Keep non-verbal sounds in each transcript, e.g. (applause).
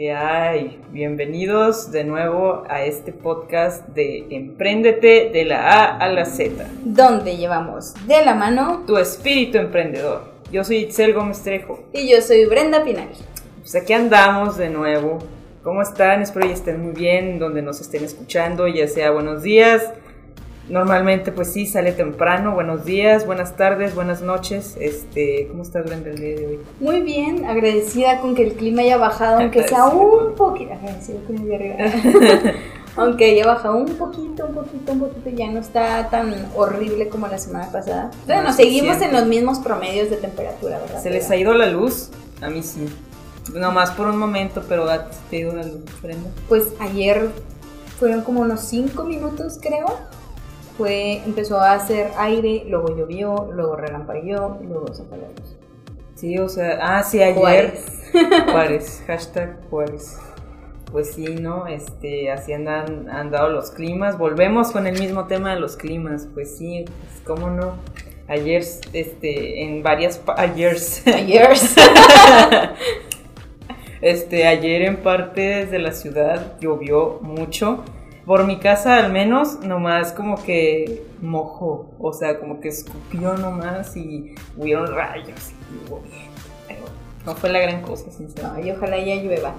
¿Qué hay? Bienvenidos de nuevo a este podcast de Emprendete de la A a la Z. Donde llevamos de la mano tu espíritu emprendedor. Yo soy Itzel Gómez Trejo. Y yo soy Brenda Pinal. Pues aquí andamos de nuevo. ¿Cómo están? Espero que estén muy bien donde nos estén escuchando, ya sea buenos días, Normalmente, pues sí, sale temprano. Buenos días, buenas tardes, buenas noches. Este, ¿Cómo estás, Brenda, el día de hoy? Muy bien, agradecida con que el clima haya bajado, (laughs) aunque sea un poquito. Agradecida con el de arriba. (laughs) aunque haya bajado un poquito, un poquito, un poquito, ya no está tan horrible como la semana pasada. Bueno, seguimos en los mismos promedios de temperatura, ¿verdad? ¿Se les ha ido la luz? A mí sí. Nomás por un momento, pero te ha ido la luz, Brenda. Pues ayer fueron como unos 5 minutos, creo fue, empezó a hacer aire, luego llovió, luego relampagueó, luego se apagó Sí, o sea, ah, sí, ayer. Juárez. (laughs) Juárez, hashtag Juárez. Pues sí, ¿no? Este, así andan, han dado los climas. Volvemos con el mismo tema de los climas. Pues sí, pues, cómo no. Ayer, este, en varias... Ayer. Ayer. (laughs) este, ayer en partes de la ciudad llovió mucho por mi casa al menos, nomás como que mojó, o sea, como que escupió nomás y hubieron rayos. pero no fue la gran cosa, sinceramente. y ojalá ya llueva.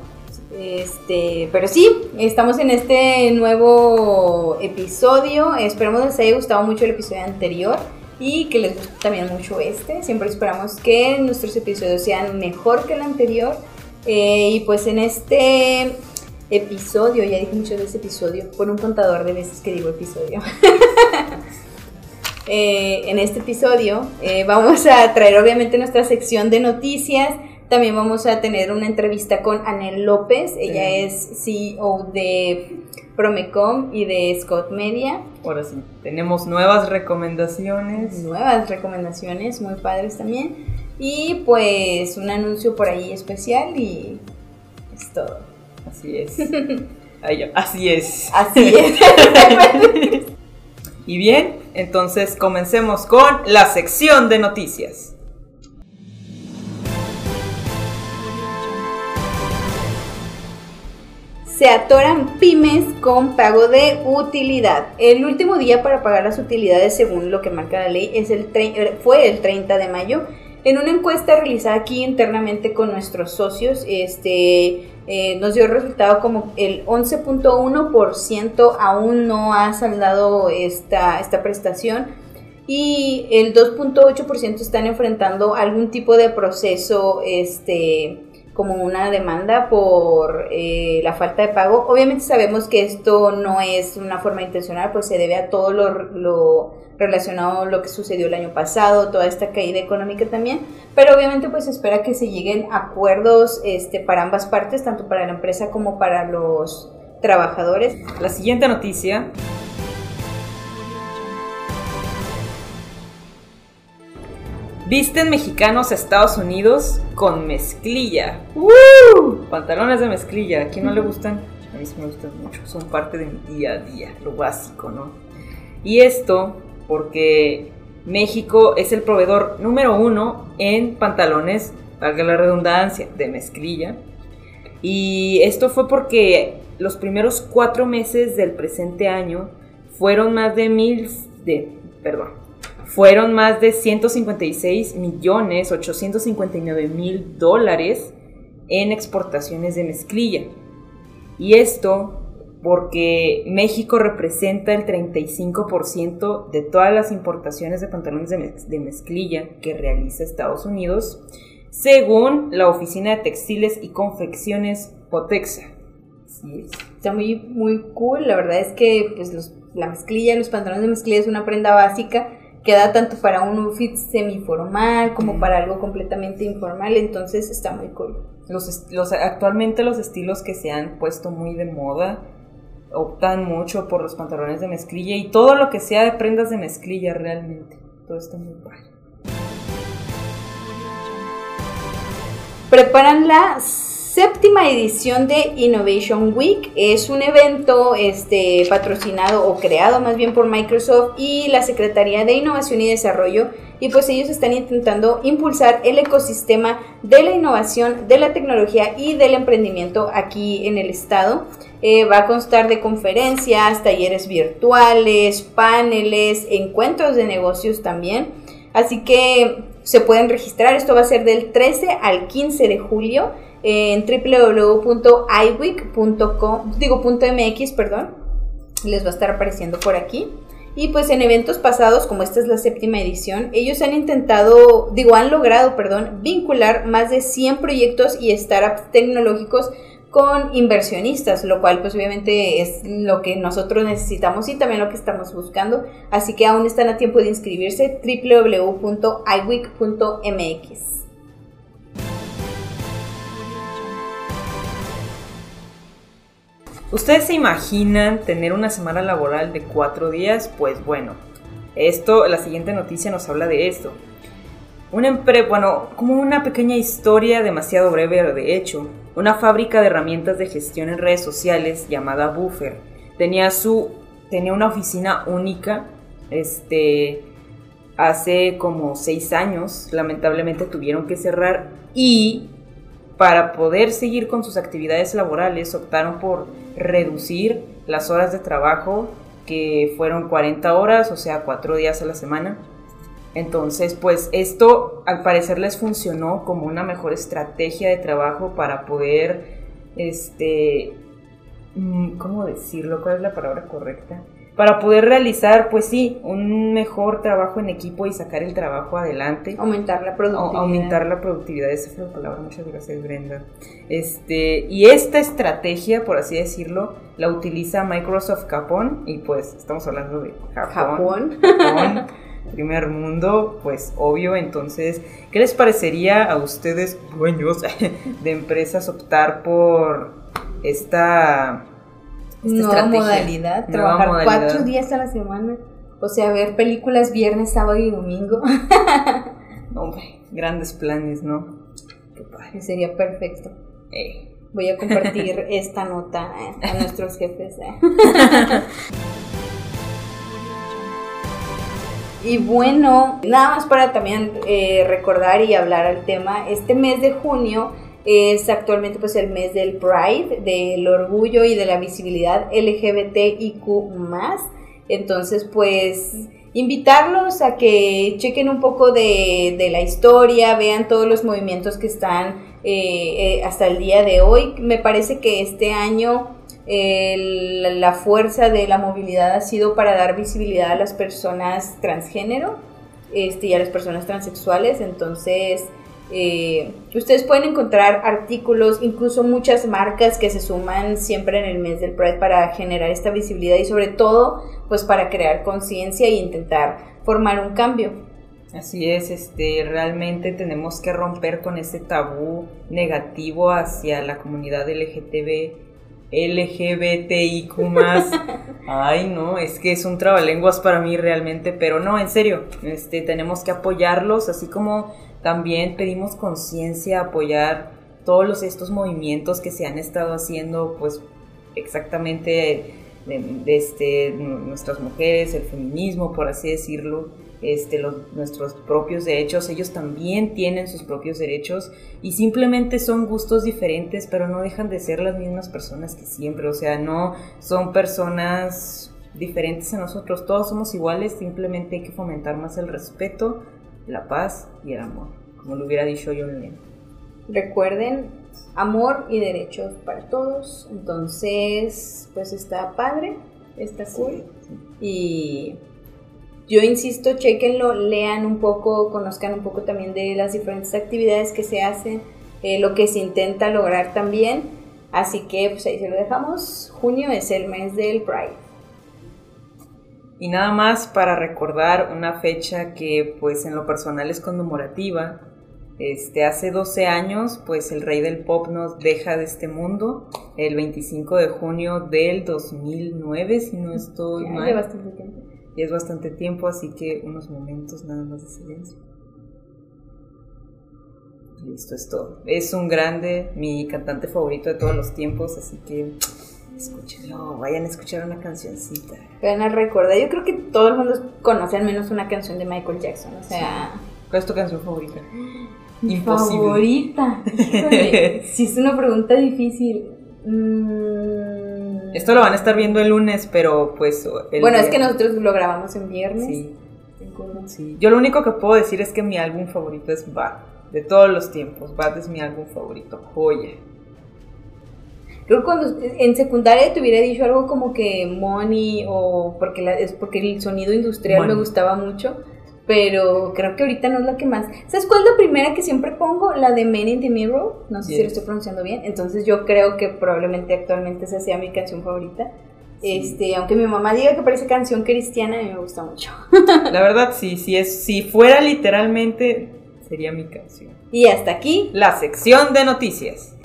Este, pero sí, estamos en este nuevo episodio. Esperamos les haya gustado mucho el episodio anterior y que les guste también mucho este. Siempre esperamos que nuestros episodios sean mejor que el anterior. Eh, y pues en este episodio, ya dije mucho de ese episodio, por un contador de veces que digo episodio. (laughs) Eh, en este episodio eh, vamos a traer obviamente nuestra sección de noticias. También vamos a tener una entrevista con Anel López. Ella es CEO de Promecom y de Scott Media. Ahora sí, tenemos nuevas recomendaciones. Nuevas recomendaciones, muy padres también. Y pues un anuncio por ahí especial y es todo. (laughs) Así es. así es. Así es. (laughs) y bien, entonces comencemos con la sección de noticias. se atoran pymes con pago de utilidad. El último día para pagar las utilidades, según lo que marca la ley, es el fue el 30 de mayo. En una encuesta realizada aquí internamente con nuestros socios, este, eh, nos dio resultado como el 11.1% aún no ha saldado esta, esta prestación y el 2.8% están enfrentando algún tipo de proceso este, como una demanda por eh, la falta de pago. Obviamente sabemos que esto no es una forma intencional, pues se debe a todo lo, lo relacionado a lo que sucedió el año pasado, toda esta caída económica también, pero obviamente pues espera que se lleguen acuerdos este, para ambas partes, tanto para la empresa como para los trabajadores. La siguiente noticia Visten mexicanos a Estados Unidos con mezclilla. ¡Uh! Pantalones de mezclilla. ¿A quién no le gustan? A mí sí me gustan mucho. Son parte de mi día a día, lo básico, ¿no? Y esto porque México es el proveedor número uno en pantalones, valga la redundancia, de mezclilla. Y esto fue porque los primeros cuatro meses del presente año fueron más de mil, de, perdón, fueron más de 156 millones 859 mil dólares en exportaciones de mezclilla. Y esto porque México representa el 35% de todas las importaciones de pantalones de, mezclilla que realiza Estados Unidos, según la Oficina de Textiles y Confecciones Potexa. Está muy, muy cool, la verdad es que pues, la mezclilla, los pantalones de mezclilla es una prenda básica queda tanto para un outfit semiformal como para algo completamente informal, entonces está muy cool. Los, los, actualmente los estilos que se han puesto muy de moda optan mucho por los pantalones de mezclilla y todo lo que sea de prendas de mezclilla realmente. Todo está muy Preparan la séptima edición de Innovation Week. Es un evento este, patrocinado o creado más bien por Microsoft y la Secretaría de Innovación y Desarrollo. Y pues ellos están intentando impulsar el ecosistema de la innovación, de la tecnología y del emprendimiento aquí en el estado. Eh, va a constar de conferencias, talleres virtuales, paneles, encuentros de negocios también. Así que se pueden registrar. Esto va a ser del 13 al 15 de julio en www.iweek.com, digo .mx, perdón. Les va a estar apareciendo por aquí. Y pues en eventos pasados, como esta es la séptima edición, ellos han intentado, digo, han logrado, perdón, vincular más de 100 proyectos y startups tecnológicos con inversionistas, lo cual pues obviamente es lo que nosotros necesitamos y también lo que estamos buscando. Así que aún están a tiempo de inscribirse www.iweek.mx. ¿Ustedes se imaginan tener una semana laboral de cuatro días? Pues bueno, esto, la siguiente noticia nos habla de esto. Una empre bueno, como una pequeña historia demasiado breve de hecho. Una fábrica de herramientas de gestión en redes sociales llamada Buffer tenía su tenía una oficina única este hace como seis años lamentablemente tuvieron que cerrar y para poder seguir con sus actividades laborales optaron por reducir las horas de trabajo que fueron 40 horas, o sea, cuatro días a la semana. Entonces, pues esto al parecer les funcionó como una mejor estrategia de trabajo para poder, este, mm, ¿cómo decirlo? ¿Cuál es la palabra correcta? Para poder realizar, pues sí, un mejor trabajo en equipo y sacar el trabajo adelante. Aumentar la productividad. aumentar la productividad, esa fue la palabra, muchas gracias Brenda. Este, y esta estrategia, por así decirlo, la utiliza Microsoft Japón, y pues estamos hablando de Japón. Japón. (laughs) primer mundo, pues obvio, entonces, ¿qué les parecería a ustedes, dueños (laughs) de empresas, optar por esta nueva modalidad, trabajar cuatro días a la semana. O sea, ver películas viernes, sábado y domingo. (laughs) Hombre, grandes planes, ¿no? Qué Sería perfecto. Voy a compartir (laughs) esta nota eh, a (laughs) nuestros jefes. Eh. Y bueno, nada más para también eh, recordar y hablar al tema, este mes de junio es actualmente pues el mes del Pride, del orgullo y de la visibilidad LGBTIQ+. Entonces pues invitarlos a que chequen un poco de, la historia, vean todos los movimientos que están eh, eh, hasta el día de hoy. Me parece que este año la fuerza de la movilidad ha sido para dar visibilidad a las personas transgénero este, y a las personas transexuales. Entonces, eh, ustedes pueden encontrar artículos, incluso muchas marcas que se suman siempre en el mes del Pride para generar esta visibilidad y sobre todo pues para crear conciencia e intentar formar un cambio. Así es, este, realmente tenemos que romper con ese tabú negativo hacia la comunidad LGTB, LGBTIQ (laughs) Ay, no, es que es un trabalenguas para mí realmente, pero no, en serio, este, tenemos que apoyarlos, así como también pedimos conciencia, apoyar todos estos movimientos que se han estado haciendo, pues exactamente de, este, nuestras mujeres, el feminismo, por así decirlo, este, los, nuestros propios derechos, ellos también tienen sus propios derechos y simplemente son gustos diferentes, pero no dejan de ser las mismas personas que siempre, o sea, no son personas diferentes a nosotros, todos somos iguales, simplemente hay que fomentar más el respeto, la paz y el amor, como lo hubiera dicho John Lennon. Recuerden, amor y derechos para todos, entonces, pues está padre, está cool. Y yo insisto, chequenlo, lean un poco, conozcan un poco también de las diferentes actividades que se hacen, eh, lo que se intenta lograr también. Así que pues ahí se lo dejamos. Junio es el mes del Pride. Y nada más para recordar una fecha que pues en lo personal es conmemorativa. Este, hace 12 años pues el rey del pop nos deja de este mundo el 25 de junio del 2009 si no estoy mal. Ya bastante tiempo. Y es bastante tiempo, así que unos momentos nada más de silencio. Listo, es todo. Es un grande, mi cantante favorito de todos los tiempos, así que escúchenlo, vayan a escuchar una cancioncita. Vayan a recordar, yo creo que todo el mundo conoce al menos una canción de Michael Jackson, o sea... ¿Cuál es tu canción favorita? Mi favorita. si (laughs) es una pregunta difícil. Mm. Esto lo van a estar viendo el lunes, pero pues... bueno, es que nosotros lo grabamos en viernes. Sí. sí. Yo lo único que puedo decir es que mi álbum favorito es Bad, de todos los tiempos. Bad es mi álbum favorito, joya. Creo que cuando en secundaria te hubiera dicho algo como que Money o porque es porque el sonido industrial me gustaba mucho pero creo que ahorita no es la que más. ¿Sabes cuál es la primera que siempre pongo? La de Men in the Mirror. No sé si lo estoy pronunciando bien. Entonces yo creo que probablemente actualmente esa sea mi canción favorita. Este, aunque mi mamá diga que parece canción cristiana, a mí me gusta mucho. La verdad, sí, sí es, si fuera literalmente, sería mi canción. Y hasta aquí la sección de noticias.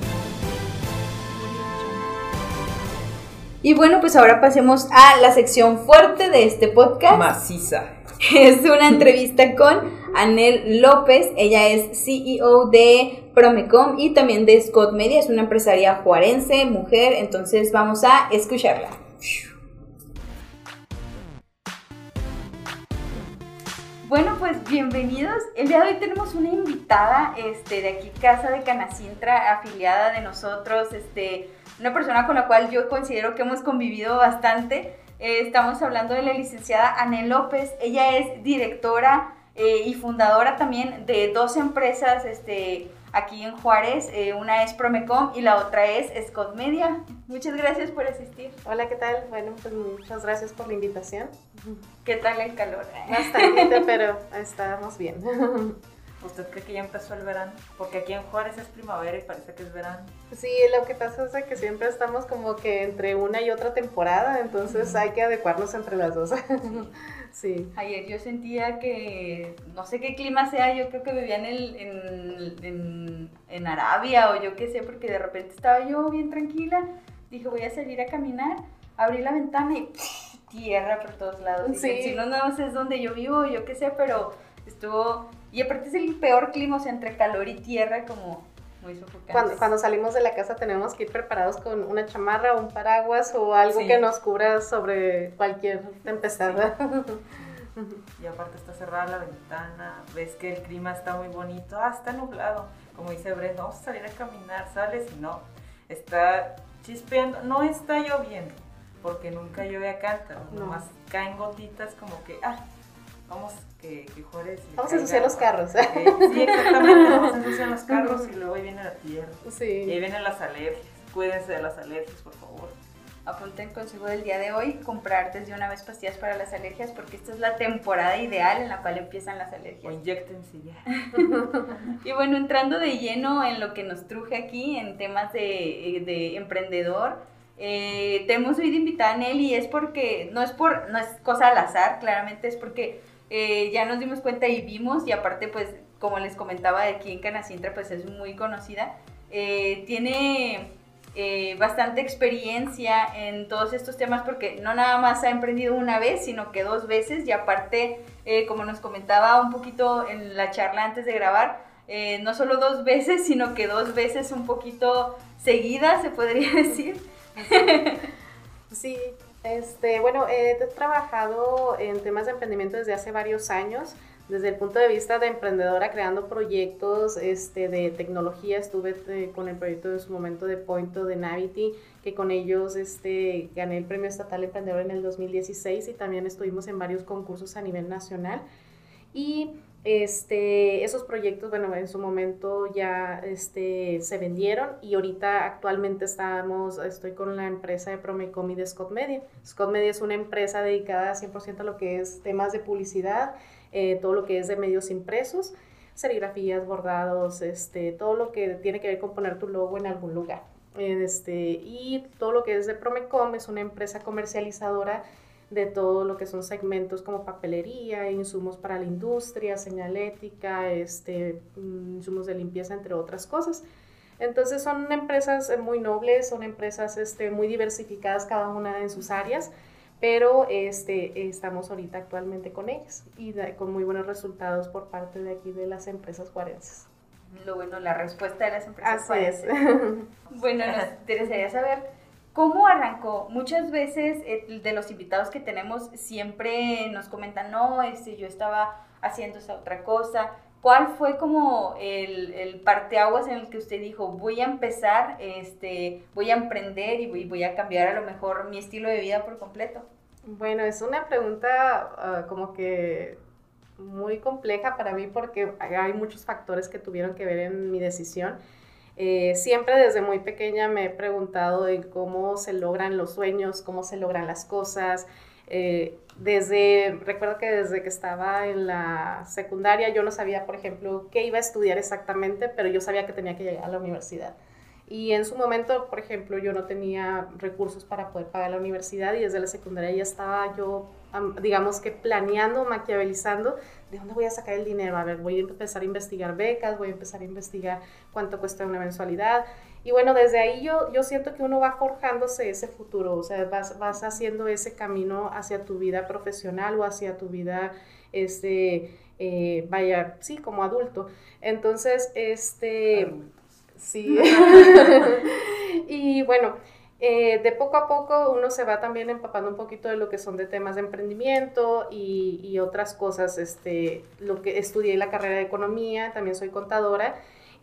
Y bueno, pues ahora pasemos a la sección fuerte de este podcast. Maciza. (laughs) Es una entrevista con Anel López. Ella es CEO de Promecom y también de Scott Media. Es una empresaria juarense, mujer. Entonces vamos a escucharla. Bueno, pues bienvenidos. El día de hoy tenemos una invitada este, de aquí, Casa de Canacintra, afiliada de nosotros, este, una persona con la cual yo considero que hemos convivido bastante. Eh, estamos hablando de la licenciada Anel López. Ella es directora eh, y fundadora también de dos empresas este, aquí en Juárez. Eh, una es Promecom y la otra es Scott Media. Muchas gracias por asistir. Hola, ¿qué tal? Bueno, pues muchas gracias por la invitación. ¿Qué tal el calor? Bastante, pero estamos bien. (laughs) ¿Usted cree que ya empezó el verano? Porque aquí en Juárez es primavera y parece que es verano. Sí, lo que pasa es que siempre estamos como que entre una y otra temporada, entonces hay que adecuarnos entre las dos. (laughs) sí. Ayer yo sentía que, no sé qué clima sea, yo creo que vivía en, el, en, en, Arabia o yo qué sé, porque de repente estaba yo bien tranquila, dije voy a salir a caminar, abrí la ventana y tierra por todos lados. Sí. Si no, no sé es donde yo vivo, yo qué sé, pero estuvo y aparte es el peor clima, o sea, entre calor y tierra, como muy sofocante. Cuando, cuando salimos de la casa tenemos que ir preparados con una chamarra, un paraguas o algo que nos cubra sobre cualquier tempestad. (laughs) y aparte está cerrada la ventana, ves que el clima está muy bonito, ah, está nublado. Como dice Brenda, vamos a salir a caminar, sales y no, está chispeando, no está lloviendo, porque nunca llueve acá, nomás caen gotitas como que, ah, vamos que, que Juárez. Vamos a ensuciar los carros. sí, exactamente, vamos a ensuciar los carros y luego ahí viene la tierra. Sí. Y ahí vienen las alergias. Cuídense de las alergias, por favor. Apunten consejo del día de hoy, comprar desde una vez pastillas para las alergias porque esta es la temporada ideal en la cual empiezan las alergias. O inyectense ya. (laughs) y bueno, entrando de lleno en lo que nos truje aquí, en temas de, de emprendedor, eh, te hemos hoy de invitada a Nelly, es porque, no es por, no es cosa al azar, claramente es porque eh, ya nos dimos cuenta y vimos, y aparte, pues, como les comentaba, aquí en Canacintra, pues es muy conocida. Eh, tiene eh, bastante experiencia en todos estos temas porque no nada más ha emprendido una vez, sino que dos veces, y aparte, como nos comentaba un poquito en la charla antes de grabar, no solo dos veces, sino que dos veces un poquito seguidas, se podría (laughs) decir. (laughs) Sí, este, bueno, he trabajado en temas de emprendimiento desde hace varios años. Desde el punto de vista de emprendedora, creando proyectos este, de tecnología, estuve eh, con el proyecto de su momento de Pointo de Navity, que con ellos este, gané el Premio Estatal Emprendedor en el 2016 y también estuvimos en varios concursos a nivel nacional. Y este, esos proyectos, bueno, en su momento ya este, se vendieron y ahorita actualmente estamos, estoy con la empresa de Promecom y de Scott Media. Scott Media es una empresa dedicada 100% a lo que es temas de publicidad, eh, todo lo que es de medios impresos, serigrafías, bordados, este, todo lo que tiene que ver con poner tu logo en algún lugar. Este, y todo lo que es de Promecom es una empresa comercializadora de todo lo que son segmentos como papelería, insumos para la industria, señalética, este, mm, insumos de limpieza, entre otras cosas. Entonces son empresas eh, muy nobles, son empresas este, muy diversificadas cada una en sus áreas, pero este, estamos ahorita actualmente con ellas y con muy buenos resultados por parte de aquí de las empresas juarenses. Lo bueno, la respuesta de las empresas. Así es. (laughs) Bueno, nos interesaría saber cómo arrancó. Muchas veces eh, de los invitados que tenemos siempre nos comentan, no, este, yo estaba haciendo esa otra cosa. ¿Cuál fue como el, el parteaguas en el que usted dijo, voy a empezar, este, voy a emprender y voy, a cambiar a lo mejor mi estilo de vida por completo? Bueno, es una pregunta ah, como que muy compleja para mí porque hay muchos factores que tuvieron que ver en mi decisión. Eh, siempre desde muy pequeña me he preguntado de cómo se logran los sueños, cómo se logran las cosas. Eh, desde, recuerdo que desde que estaba en la secundaria yo no sabía, por ejemplo, qué iba a estudiar exactamente, pero yo sabía que tenía que llegar a la universidad. Y en su momento, por ejemplo, yo no tenía recursos para poder pagar la universidad y desde la secundaria ya estaba yo, digamos que planeando, maquiavelizando de dónde voy a sacar el dinero. A ver, voy a empezar a investigar becas, voy a empezar a investigar cuánto cuesta una mensualidad. Y bueno, desde ahí yo, yo siento que uno va forjándose ese futuro, o sea, vas, vas haciendo ese camino hacia tu vida profesional o hacia tu vida, este, eh, vaya, sí, como adulto. Entonces, este... Sí. (laughs) y bueno, eh, de poco a poco uno se va también empapando un poquito de lo que son de temas de emprendimiento y, otras cosas. Este, lo que estudié la carrera de economía, también soy contadora.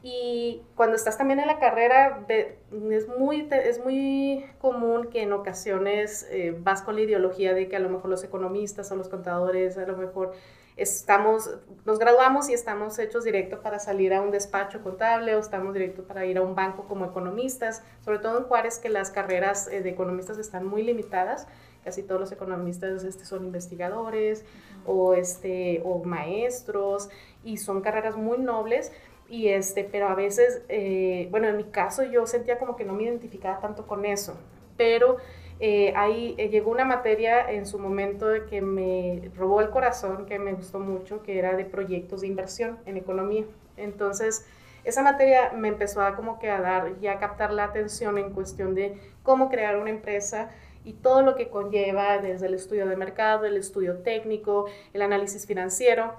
Y cuando estás también en la carrera, es muy, es muy común que en ocasiones eh, vas con la ideología de que a lo mejor los economistas o los contadores a lo mejor estamos, nos graduamos y estamos hechos directo para salir a un despacho contable o estamos directo para ir a un banco como economistas, sobre todo en Juárez que las carreras eh, de economistas están muy limitadas, casi todos los economistas este, son investigadores o, este, o maestros y son carreras muy nobles. Y este, pero a veces, eh, bueno, en mi caso yo sentía como que no me identificaba tanto con eso, pero eh, ahí eh, llegó una materia en su momento que me robó el corazón, que me gustó mucho, que era de proyectos de inversión en economía. Entonces, esa materia me empezó a como que a dar y a captar la atención en cuestión de cómo crear una empresa y todo lo que conlleva desde el estudio de mercado, el estudio técnico, el análisis financiero.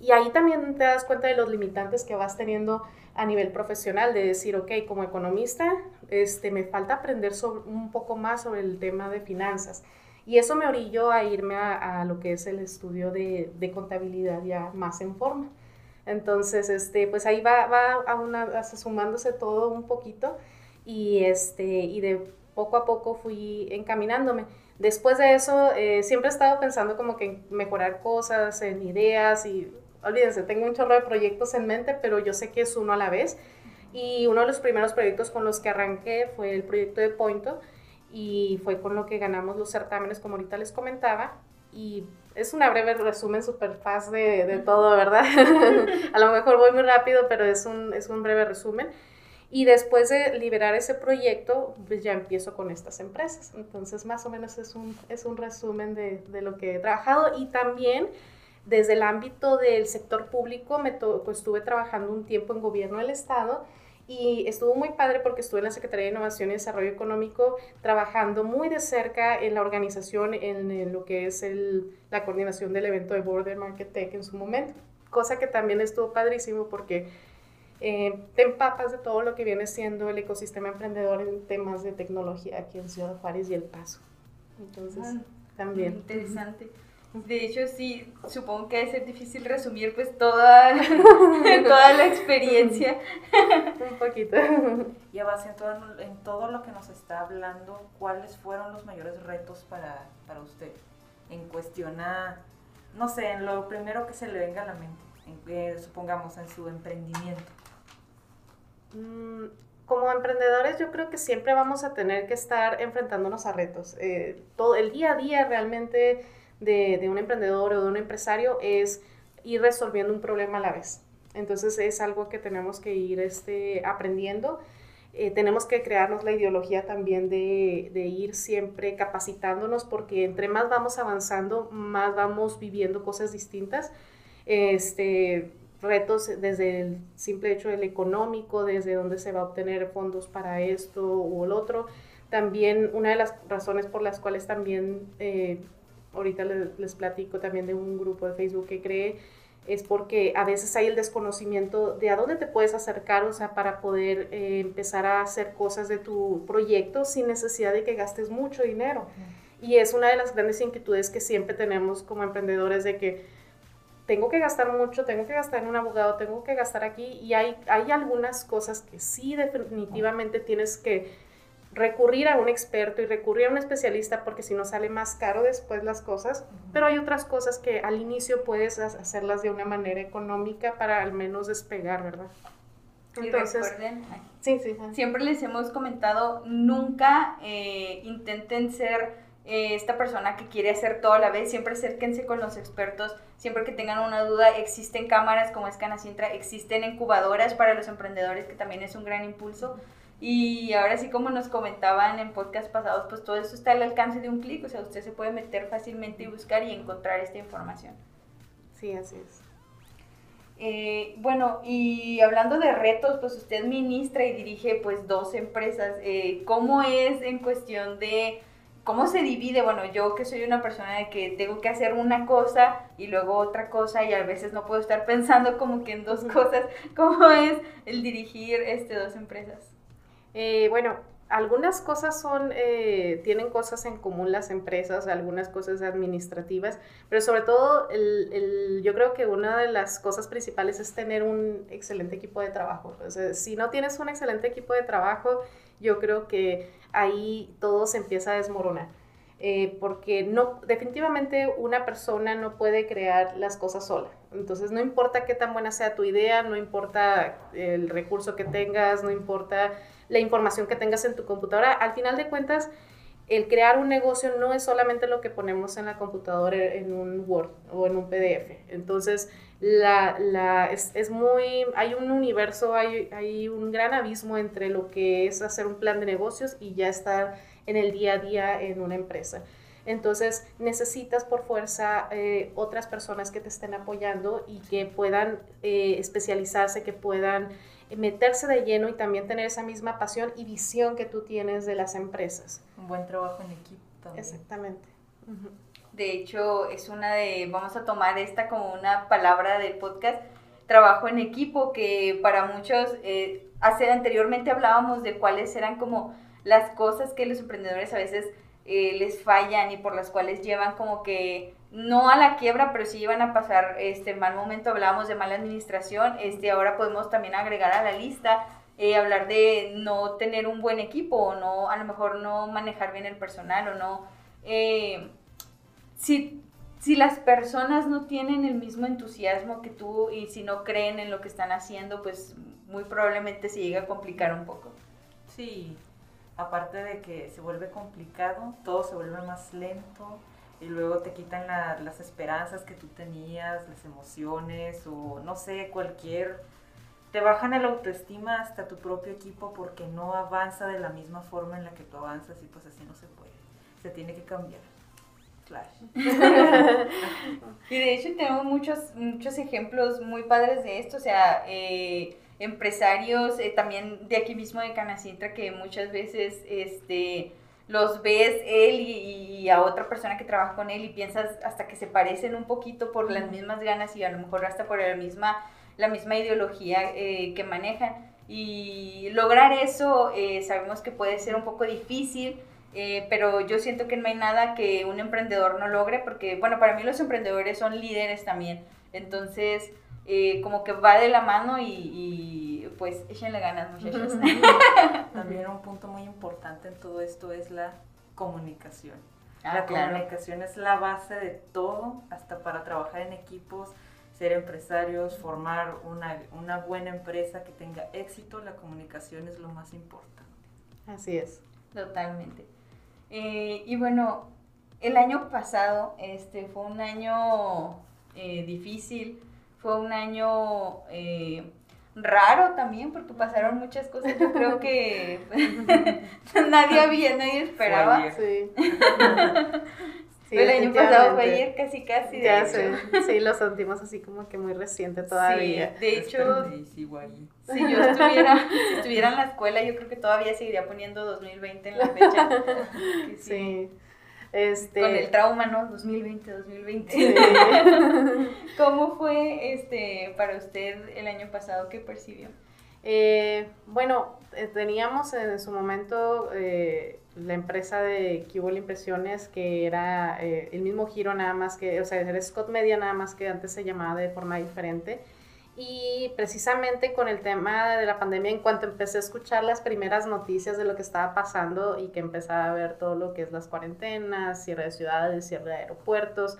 Y ahí también te das cuenta de los limitantes que vas teniendo a nivel profesional, de decir, ok, como economista, este, me falta aprender sobre, un poco más sobre el tema de finanzas. Y eso me orilló a irme a, lo que es el estudio de, de, contabilidad ya más en forma. Entonces, este, pues ahí va, va a una, sumándose todo un poquito y, este, y de poco a poco fui encaminándome. Después de eso, eh, siempre he estado pensando como que en mejorar cosas, en ideas y olvídense, tengo un chorro de proyectos en mente, pero yo sé que es uno a la vez. Y uno de los primeros proyectos con los que arranqué fue el proyecto de Pointo y fue con lo que ganamos los certámenes, como ahorita les comentaba. Y es una breve resumen súper fácil de, de, todo, ¿verdad? (laughs) a lo mejor voy muy rápido, pero es un, es un breve resumen. Y después de liberar ese proyecto, pues ya empiezo con estas empresas. Entonces, más o menos es un, es un resumen de, de lo que he trabajado. Y también desde el ámbito del sector público, me pues, estuve trabajando un tiempo en gobierno del Estado y estuvo muy padre porque estuve en la Secretaría de Innovación y Desarrollo Económico trabajando muy de cerca en la organización, en, lo que es el, la coordinación del evento de Border Market Tech en su momento, cosa que también estuvo padrísimo porque eh, te empapas de todo lo que viene siendo el ecosistema emprendedor en temas de tecnología aquí en Ciudad Juárez y El Paso. Entonces, ah, también. Interesante. De hecho, sí, supongo que debe ser difícil resumir pues toda, (laughs) toda la experiencia. (laughs) Un poquito. Y a base en todo, en todo lo que nos está hablando, ¿cuáles fueron los mayores retos para, para usted? En cuestión a, no sé, en lo primero que se le venga a la mente, en, supongamos en su emprendimiento. Mm, como emprendedores yo creo que siempre vamos a tener que estar enfrentándonos a retos. Eh, todo el día a día realmente de, un emprendedor o de un empresario es ir resolviendo un problema a la vez. Entonces es algo que tenemos que ir este, aprendiendo. Eh, tenemos que crearnos la ideología también de, de, ir siempre capacitándonos porque entre más vamos avanzando, más vamos viviendo cosas distintas. Este, retos desde el simple hecho del económico, desde dónde se va a obtener fondos para esto o el otro. También una de las razones por las cuales también eh, ahorita les, les platico también de un grupo de Facebook que creé, es porque a veces hay el desconocimiento de a dónde te puedes acercar, o sea, para poder eh, empezar a hacer cosas de tu proyecto sin necesidad de que gastes mucho dinero. Y es una de las grandes inquietudes que siempre tenemos como emprendedores de que tengo que gastar mucho, tengo que gastar en un abogado, tengo que gastar aquí y hay, hay algunas cosas que sí definitivamente tienes que recurrir a un experto y recurrir a un especialista porque si no sale más caro después las cosas, pero hay otras cosas que al inicio puedes hacerlas de una manera económica para al menos despegar, ¿verdad? Entonces, recuerden, sí, sí, siempre les hemos comentado, nunca eh, intenten ser eh, esta persona que quiere hacer todo a la vez, siempre acérquense con los expertos, siempre que tengan una duda, existen cámaras como es Canacintra, existen incubadoras para los emprendedores, que también es un gran impulso. Y ahora sí, como nos comentaban en podcast pasados, pues todo eso está al alcance de un clic, o sea, usted se puede meter fácilmente y buscar y encontrar esta información. Sí, así es. Eh, bueno, y hablando de retos, pues usted ministra y dirige pues dos empresas. Eh, ¿Cómo es en cuestión de cómo se divide? Bueno, yo que soy una persona de que tengo que hacer una cosa y luego otra cosa y a veces no puedo estar (laughs) pensando como que en dos cosas. ¿Cómo es el dirigir este dos empresas? Eh, bueno, algunas cosas son, eh, tienen cosas en común las empresas, algunas cosas administrativas, pero sobre todo yo creo que una de las cosas principales es tener un excelente equipo de trabajo. si no tienes un excelente equipo de trabajo, yo creo que ahí todo se empieza a desmoronar. Eh, porque no, definitivamente una persona no puede crear las cosas sola. Entonces, no importa qué tan buena sea tu idea, no importa el recurso que tengas, no importa la información que tengas en tu computadora. Al final de cuentas, el crear un negocio no es solamente lo que ponemos en la computadora en un Word o en un PDF. Entonces, la, la, es, es, muy, hay un universo, hay, hay, un gran abismo entre lo que es hacer un plan de negocios y ya estar en el día a día en una empresa. Entonces necesitas por fuerza eh, otras personas que te estén apoyando y que puedan eh, especializarse, que puedan meterse de lleno y también tener esa misma pasión y visión que tú tienes de las empresas. Un buen trabajo en equipo también. Exactamente. De hecho, es una de, vamos a tomar esta como una palabra del podcast, trabajo en equipo, que para muchos, eh, hace, anteriormente hablábamos de cuáles eran como las cosas que los emprendedores a veces eh, les fallan y por las cuales llevan como que no a la quiebra, pero sí iban a pasar este mal momento, hablábamos de mala administración, este, ahora podemos también agregar a la lista, eh, hablar de no tener un buen equipo, o no, a lo mejor no manejar bien el personal, o no, eh, si, si las personas no tienen el mismo entusiasmo que tú y si no creen en lo que están haciendo, pues muy probablemente se llega a complicar un poco. Sí, aparte de que se vuelve complicado, todo se vuelve más lento, y luego te quitan las esperanzas que tú tenías, las emociones o no sé, cualquier... Te bajan el autoestima hasta tu propio equipo porque no avanza de la misma forma en la que tú avanzas y pues así no se puede. Se tiene que cambiar. (laughs) Y de hecho tenemos muchos, muchos ejemplos muy padres de esto, o sea, eh, empresarios eh, también de aquí mismo de Canacintra que muchas veces este, los ves él y, a otra persona que trabaja con él y piensas hasta que se parecen un poquito por las mismas ganas y a lo mejor hasta por la misma, la misma ideología eh, que manejan. Y lograr eso eh, sabemos que puede ser un poco difícil, eh, pero yo siento que no hay nada que un emprendedor no logre, porque bueno, para mí los emprendedores son líderes también. Entonces, como que va de la mano y pues échenle ganas, muchachos. (laughs) (laughs) También un punto muy importante en todo esto es la comunicación. Ah, la comunicación es la base de todo, hasta para trabajar en equipos, ser empresarios, formar una, una buena empresa que tenga éxito, la comunicación es lo más importante. Así es. Totalmente. Eh, y bueno, el año pasado este, fue un año eh, difícil, fue un año eh, raro también, porque pasaron muchas cosas. Yo creo que (laughs) nadie había, nadie esperaba. (laughs) Sí. el año pasado fue ayer casi casi. Ya sé. Sí, lo sentimos así como que muy reciente todavía. de hecho, si yo estuviera, si estuviera en la escuela, yo creo que todavía seguiría poniendo 2020 en la fecha. (laughs) sí. Este, Con el trauma, ¿no? 2020, 2020. (laughs) ¿Cómo fue este para usted el año pasado que percibió? Eh, bueno, eh, teníamos en su momento eh, la empresa de Cubol Impresiones, que era el mismo giro nada más que, o sea, era Scott Media nada más que antes se llamaba de forma diferente. Y precisamente con el tema de la pandemia, en cuanto empecé a escuchar las primeras noticias de lo que estaba pasando y que empezaba a ver todo lo que es las cuarentenas, cierre de ciudades, cierre de aeropuertos,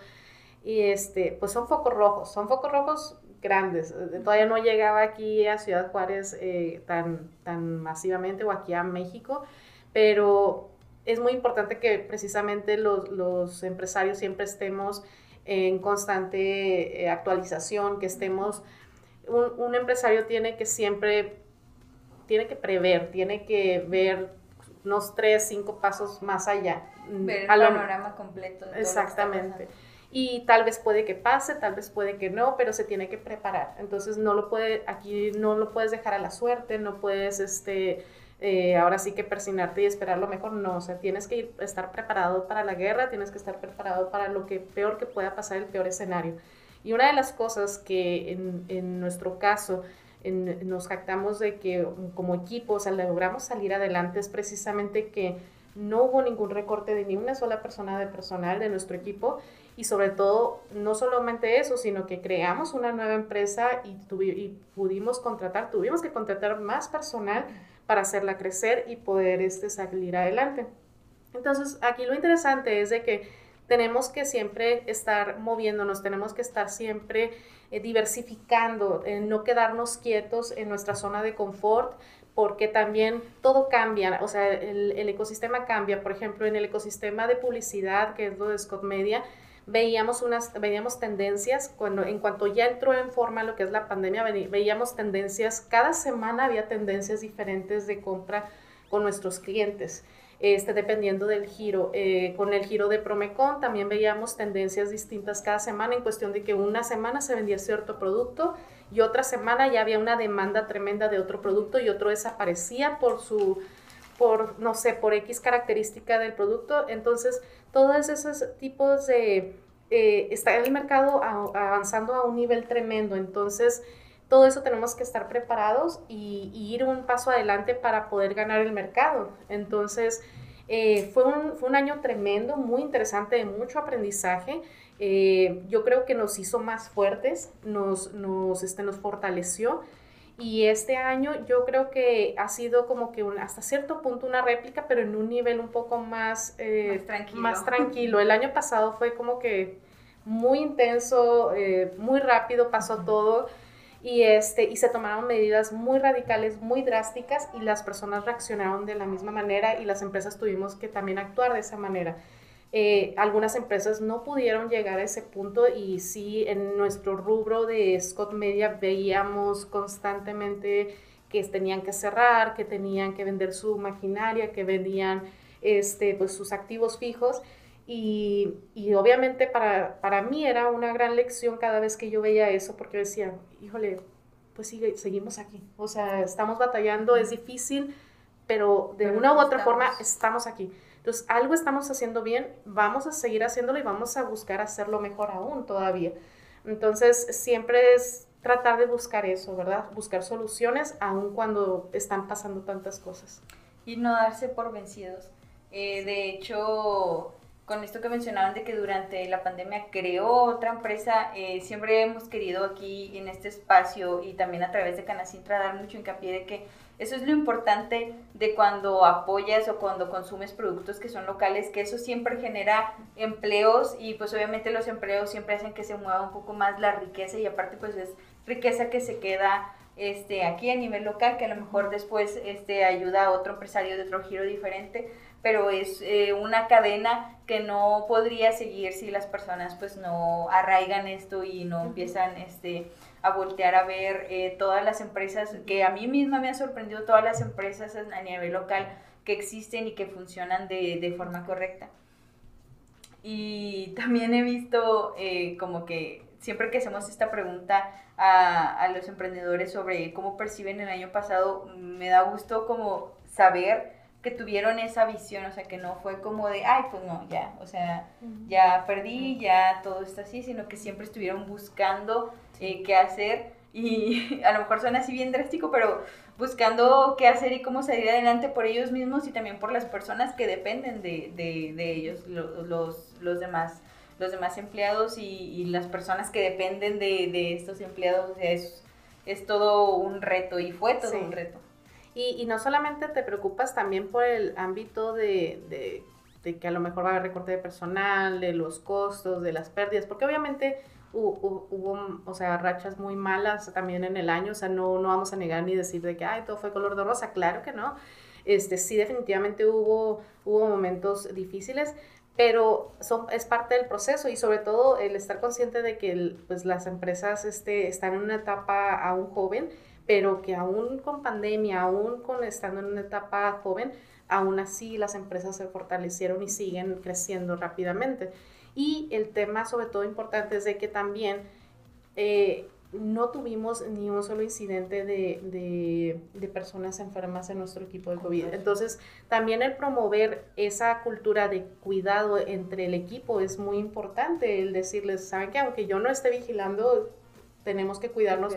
y este, pues son focos rojos, son focos rojos grandes. Eh, todavía no llegaba aquí a Ciudad Juárez eh, tan, tan masivamente o aquí a México, pero es muy importante que precisamente los, los empresarios siempre estemos en constante eh, actualización, que estemos, un, un, empresario tiene que siempre, tiene que prever, tiene que ver unos tres, cinco pasos más allá. Ver el panorama completo. Exactamente y tal vez puede que pase, tal vez puede que no, pero se tiene que preparar. Entonces no lo puede, aquí no lo puedes dejar a la suerte, no puedes, este, eh, ahora sí que persinarte y esperar lo mejor, no, o sea, tienes que ir, estar preparado para la guerra, tienes que estar preparado para lo que peor que pueda pasar, el peor escenario. Y una de las cosas que en, en nuestro caso en, nos jactamos de que como equipo, o sea, logramos salir adelante es precisamente que no hubo ningún recorte de ni una sola persona de personal de nuestro equipo y sobre todo, no solamente eso, sino que creamos una nueva empresa y, y pudimos contratar, tuvimos que contratar más personal para hacerla crecer y poder este, salir adelante. Entonces, aquí lo interesante es de que tenemos que siempre estar moviéndonos, tenemos que estar siempre eh, diversificando, no quedarnos quietos en nuestra zona de confort, porque también todo cambia, o sea, el, el, ecosistema cambia. Por ejemplo, en el ecosistema de publicidad, que es lo de Scott Media, veíamos, unas, veíamos tendencias, cuando, en cuanto ya entró en forma lo que es la pandemia, veíamos tendencias, cada semana había tendencias diferentes de compra con nuestros clientes. Este, dependiendo del giro. Eh, con el giro de Promecon también veíamos tendencias distintas cada semana en cuestión de que una semana se vendía cierto producto y otra semana ya había una demanda tremenda de otro producto y otro desaparecía por su, por, no sé, por X característica del producto. Entonces, todos esos tipos de... Eh, está el mercado avanzando a un nivel tremendo, entonces todo eso tenemos que estar preparados y, ir un paso adelante para poder ganar el mercado. Entonces, eh, fue, un, fue, un, año tremendo, muy interesante, de mucho aprendizaje. Eh, yo creo que nos hizo más fuertes, nos, nos, este, nos fortaleció. Y este año yo creo que ha sido como que un, hasta cierto punto una réplica, pero en un nivel un poco más, eh, más, tranquilo. más, tranquilo. El año pasado fue como que muy intenso, muy rápido pasó todo y, este, y se tomaron medidas muy radicales, muy drásticas y las personas reaccionaron de la misma manera y las empresas tuvimos que también actuar de esa manera. Eh, algunas empresas no pudieron llegar a ese punto y sí en nuestro rubro de Scott Media veíamos constantemente que tenían que cerrar, que tenían que vender su maquinaria, que vendían este, pues, sus activos fijos y, y obviamente para, para, mí era una gran lección cada vez que yo veía eso, porque decía, híjole, pues sigue, seguimos aquí. O sea, estamos batallando, es difícil, pero de una u otra forma estamos aquí. Entonces, algo estamos haciendo bien, vamos a seguir haciéndolo y vamos a buscar hacerlo mejor aún todavía. Entonces, siempre es tratar de buscar eso, ¿verdad? Buscar soluciones aun cuando están pasando tantas cosas. Y no darse por vencidos. Eh, de hecho, con esto que mencionaban de que durante la pandemia creó otra empresa, eh, siempre hemos querido aquí en este espacio y también a través de Canacintra dar mucho hincapié de que eso es lo importante de cuando apoyas o cuando consumes productos que son locales, que eso siempre genera empleos y pues obviamente los empleos siempre hacen que se mueva un poco más la riqueza y aparte pues es riqueza que se queda este, aquí a nivel local, que a lo mejor después este, ayuda a otro empresario de otro giro diferente pero es eh, una cadena que no podría seguir si las personas pues no arraigan esto y no empiezan este a voltear a ver eh, todas las empresas que a mí misma me ha sorprendido todas las empresas a nivel local que existen y que funcionan de, de forma correcta. Y también he visto eh, como que siempre que hacemos esta pregunta a, a los emprendedores sobre cómo perciben el año pasado me da gusto como saber que tuvieron esa visión, o sea, que no fue como de, ay, pues no, ya, o sea, ya perdí, ya todo está así, sino que siempre estuvieron buscando eh, qué hacer. Y (laughs) a lo mejor suena así bien drástico, pero buscando qué hacer y cómo salir adelante por ellos mismos y también por las personas que dependen de, de, ellos, los, los, demás los demás empleados y, las personas que dependen de, estos empleados, o sea, es, es todo un reto y fue todo un reto. Y, no solamente te preocupas también por el ámbito de, que a lo mejor va a haber recorte de personal, de los costos, de las pérdidas, porque obviamente hubo, o sea, rachas muy malas también en el año, o sea, no, no vamos a negar ni decir de que, ay, todo fue color de rosa, claro que no. Este, sí, definitivamente hubo, hubo momentos difíciles, pero son, es parte del proceso y sobre todo el estar consciente de que pues, las empresas este, están en una etapa aún joven pero que aún con pandemia, aún con estando en una etapa joven, aún así las empresas se fortalecieron y siguen creciendo rápidamente. Y el tema sobre todo importante es de que también eh, no tuvimos ni un solo incidente de, de, personas enfermas en nuestro equipo de COVID. Entonces, también el promover esa cultura de cuidado entre el equipo es muy importante, el decirles, saben que aunque yo no esté vigilando, tenemos que cuidarnos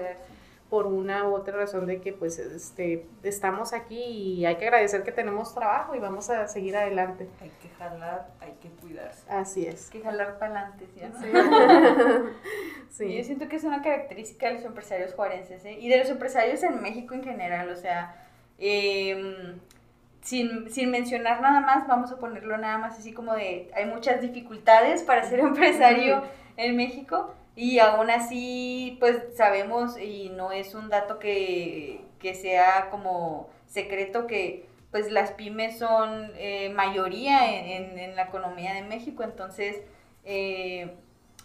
por una u otra razón de que pues este, estamos aquí y hay que agradecer que tenemos trabajo y vamos a seguir adelante. Hay que jalar, hay que cuidarse. Así es. Hay que jalar para adelante, ¿sí? (laughs) Yo siento que es una característica de los empresarios juarenses ¿eh? y de los empresarios en México en general, o sea, em, sin, sin, mencionar nada más, vamos a ponerlo nada más así como de, hay muchas dificultades para ser (laughs) empresario en México y aún así, pues sabemos, y no es un dato que, sea como secreto, que pues las pymes son eh, mayoría en, la economía de México, entonces eh,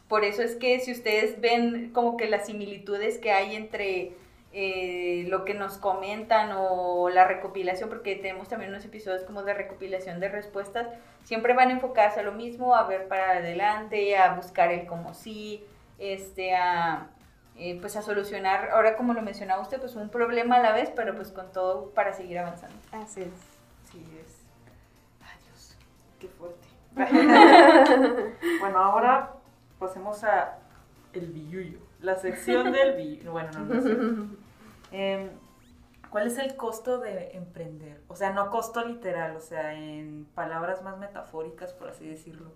por eso es que si ustedes ven como que las similitudes que hay entre eh, lo que nos comentan o la recopilación, porque tenemos también unos episodios como de recopilación de respuestas, siempre van a enfocarse a lo mismo, a ver para adelante, a buscar el como sí, este, a, eh, pues a solucionar, ahora como lo mencionaba usted, pues un problema a la vez, pero pues con todo para seguir avanzando. Así es. Sí es. Adiós, qué fuerte. (laughs) bueno, ahora pasemos a el billuyo, la sección del billuyo. Bueno, no, no sé. Em, ¿Cuál es el costo de emprender? O sea, no costo literal, o sea, en palabras más metafóricas, por así decirlo.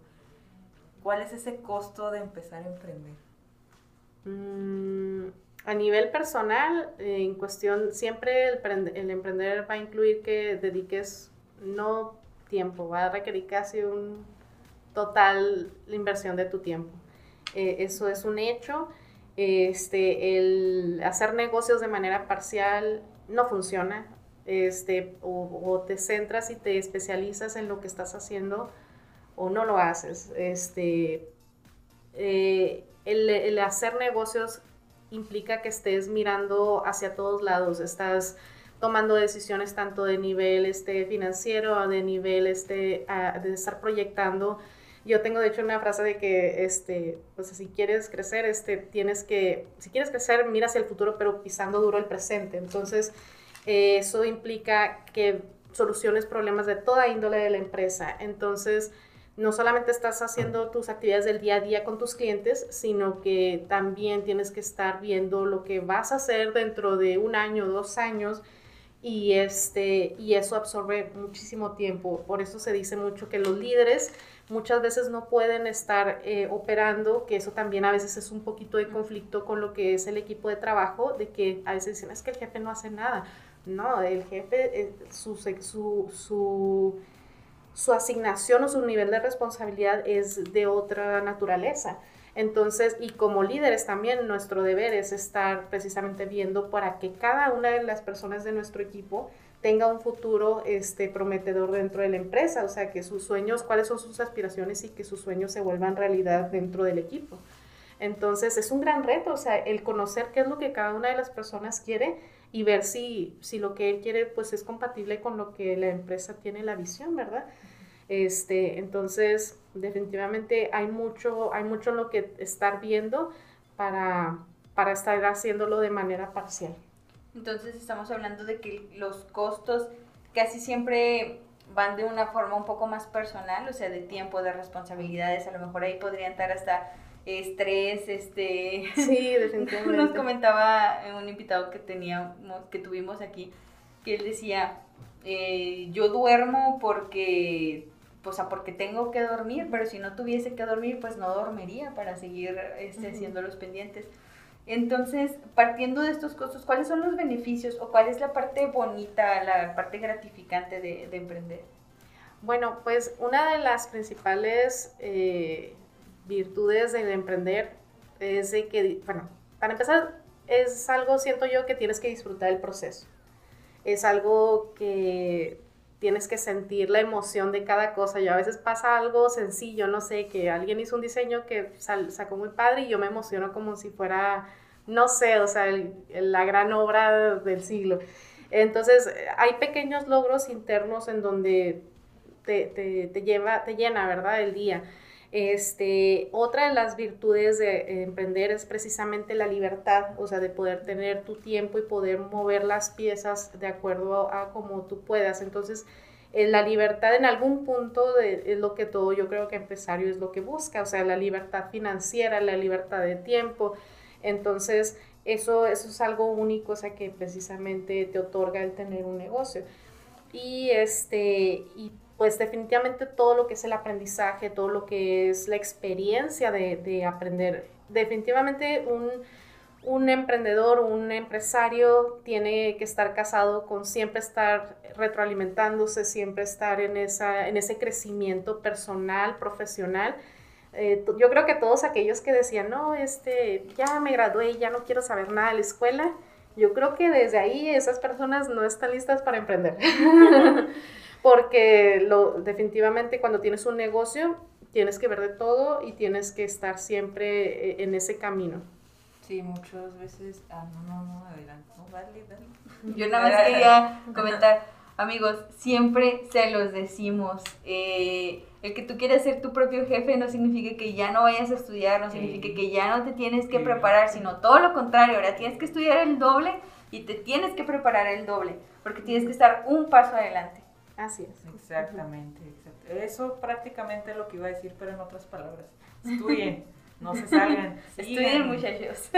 ¿Cuál es ese costo de empezar a emprender? Mm, a nivel personal, en cuestión, siempre el, emprender va a incluir que dediques no tiempo, va a requerir casi un total inversión de tu tiempo. Eh, eso es un hecho. Este, el hacer negocios de manera parcial no funciona. Este, o, te centras y te especializas en lo que estás haciendo o no lo haces. Este, eh, el, hacer negocios implica que estés mirando hacia todos lados, estás tomando decisiones tanto de nivel este, financiero, de nivel este, de estar proyectando. Yo tengo de hecho una frase de que, este, pues si quieres crecer, este, tienes que, si quieres crecer, mira hacia el futuro, pero pisando duro el presente. Entonces, eh, eso implica que soluciones problemas de toda índole de la empresa. Entonces, no solamente estás haciendo tus actividades del día a día con tus clientes, sino que también tienes que estar viendo lo que vas a hacer dentro de un año, dos años, y, este, y eso absorbe muchísimo tiempo. Por eso se dice mucho que los líderes muchas veces no pueden estar eh, operando, que eso también a veces es un poquito de conflicto con lo que es el equipo de trabajo, de que a veces dicen, es que el jefe no hace nada. No, el jefe, eh, su, su, su su asignación o su nivel de responsabilidad es de otra naturaleza. Entonces, y como líderes también nuestro deber es estar precisamente viendo para que cada una de las personas de nuestro equipo tenga un futuro este, prometedor dentro de la empresa, o sea, que sus sueños, cuáles son sus aspiraciones y que sus sueños se vuelvan realidad dentro del equipo. Entonces, es un gran reto, o sea, el conocer qué es lo que cada una de las personas quiere y ver si, si lo que él quiere pues es compatible con lo que la empresa tiene la visión, ¿verdad? Este, entonces, definitivamente hay mucho, hay mucho lo que estar viendo para, para estar haciéndolo de manera parcial. Entonces estamos hablando de que los costos casi siempre van de una forma un poco más personal, o sea, de tiempo, de responsabilidades, a lo mejor ahí podrían estar hasta estrés, este... Sí, definitivamente. (laughs) Nos comentaba un invitado que teníamos, que tuvimos aquí, que él decía, eh, yo duermo porque, o sea, porque tengo que dormir, pero si no tuviese que dormir, pues no dormiría para seguir este, haciendo los pendientes. Entonces, partiendo de estos costos, ¿cuáles son los beneficios o cuál es la parte bonita, la parte gratificante de, emprender? Bueno, pues una de las principales eh, virtudes de emprender es de que, bueno, para empezar, es algo, siento yo, que tienes que disfrutar el proceso. Es algo que tienes que sentir la emoción de cada cosa. Yo a veces pasa algo sencillo, no sé, que alguien hizo un diseño que sacó muy padre y yo me emociono como si fuera, no sé, o sea, la gran obra del siglo. Entonces, hay pequeños logros internos en donde te, te, te lleva, te llena, ¿verdad? El día. Este, otra de las virtudes de emprender es precisamente la libertad, o sea, de poder tener tu tiempo y poder mover las piezas de acuerdo a, como tú puedas. Entonces, eh, la libertad en algún punto de, es lo que todo yo creo que empresario es lo que busca, o sea, la libertad financiera, la libertad de tiempo. Entonces, eso, eso es algo único, o sea, que precisamente te otorga el tener un negocio. Y, este, y pues definitivamente todo lo que es el aprendizaje, todo lo que es la experiencia de, aprender. Definitivamente un, un emprendedor, un empresario tiene que estar casado con siempre estar retroalimentándose, siempre estar en, esa, en ese crecimiento personal, profesional. Eh, yo creo que todos aquellos que decían, no, este, ya me gradué, ya no quiero saber nada de la escuela, yo creo que desde ahí esas personas no están listas para emprender. (laughs) porque lo, definitivamente cuando tienes un negocio tienes que ver de todo y tienes que estar siempre eh, en ese camino. Sí, muchas veces, ah, no, no, no, adelante, no, dale, dale. (laughs) Yo nada más quería comentar, amigos, siempre se los decimos, eh, el que tú quieras ser tu propio jefe no significa que ya no vayas a estudiar, no significa que ya no te tienes que preparar, sino todo lo contrario, ahora tienes que estudiar el doble y te tienes que preparar el doble, porque tienes que estar un paso adelante. Así es. Exactamente, Eso prácticamente es lo que iba a decir, pero en otras palabras. Estudien, no se salgan. (laughs) Estudien, muchachos.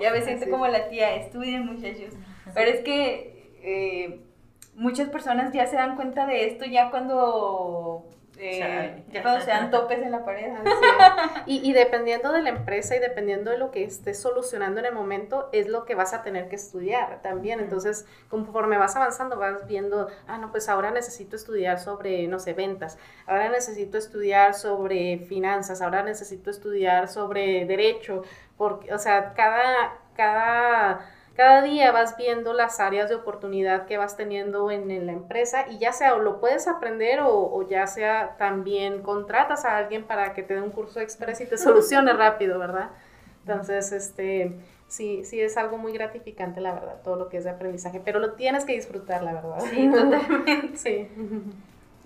ya me siento como la tía, estudien, muchachos. Pero es que eh, muchas personas ya se dan cuenta de esto ya cuando eh, ya cuando sean topes en la pared. (laughs) Y, y, dependiendo de la empresa y dependiendo de lo que estés solucionando en el momento, es lo que vas a tener que estudiar también. Entonces, conforme vas avanzando, vas viendo, ah, no, pues ahora necesito estudiar sobre, no sé, ventas, ahora necesito estudiar sobre finanzas, ahora necesito estudiar sobre derecho, porque, o sea, cada, cada cada día vas viendo las áreas de oportunidad que vas teniendo en, la empresa y ya sea o lo puedes aprender o, ya sea también contratas a alguien para que te dé un curso express y te (laughs) solucione rápido, ¿verdad? Entonces, este, sí, sí es algo muy gratificante, la verdad, todo lo que es de aprendizaje, pero lo tienes que disfrutar, la verdad. Sí, totalmente. (laughs) sí.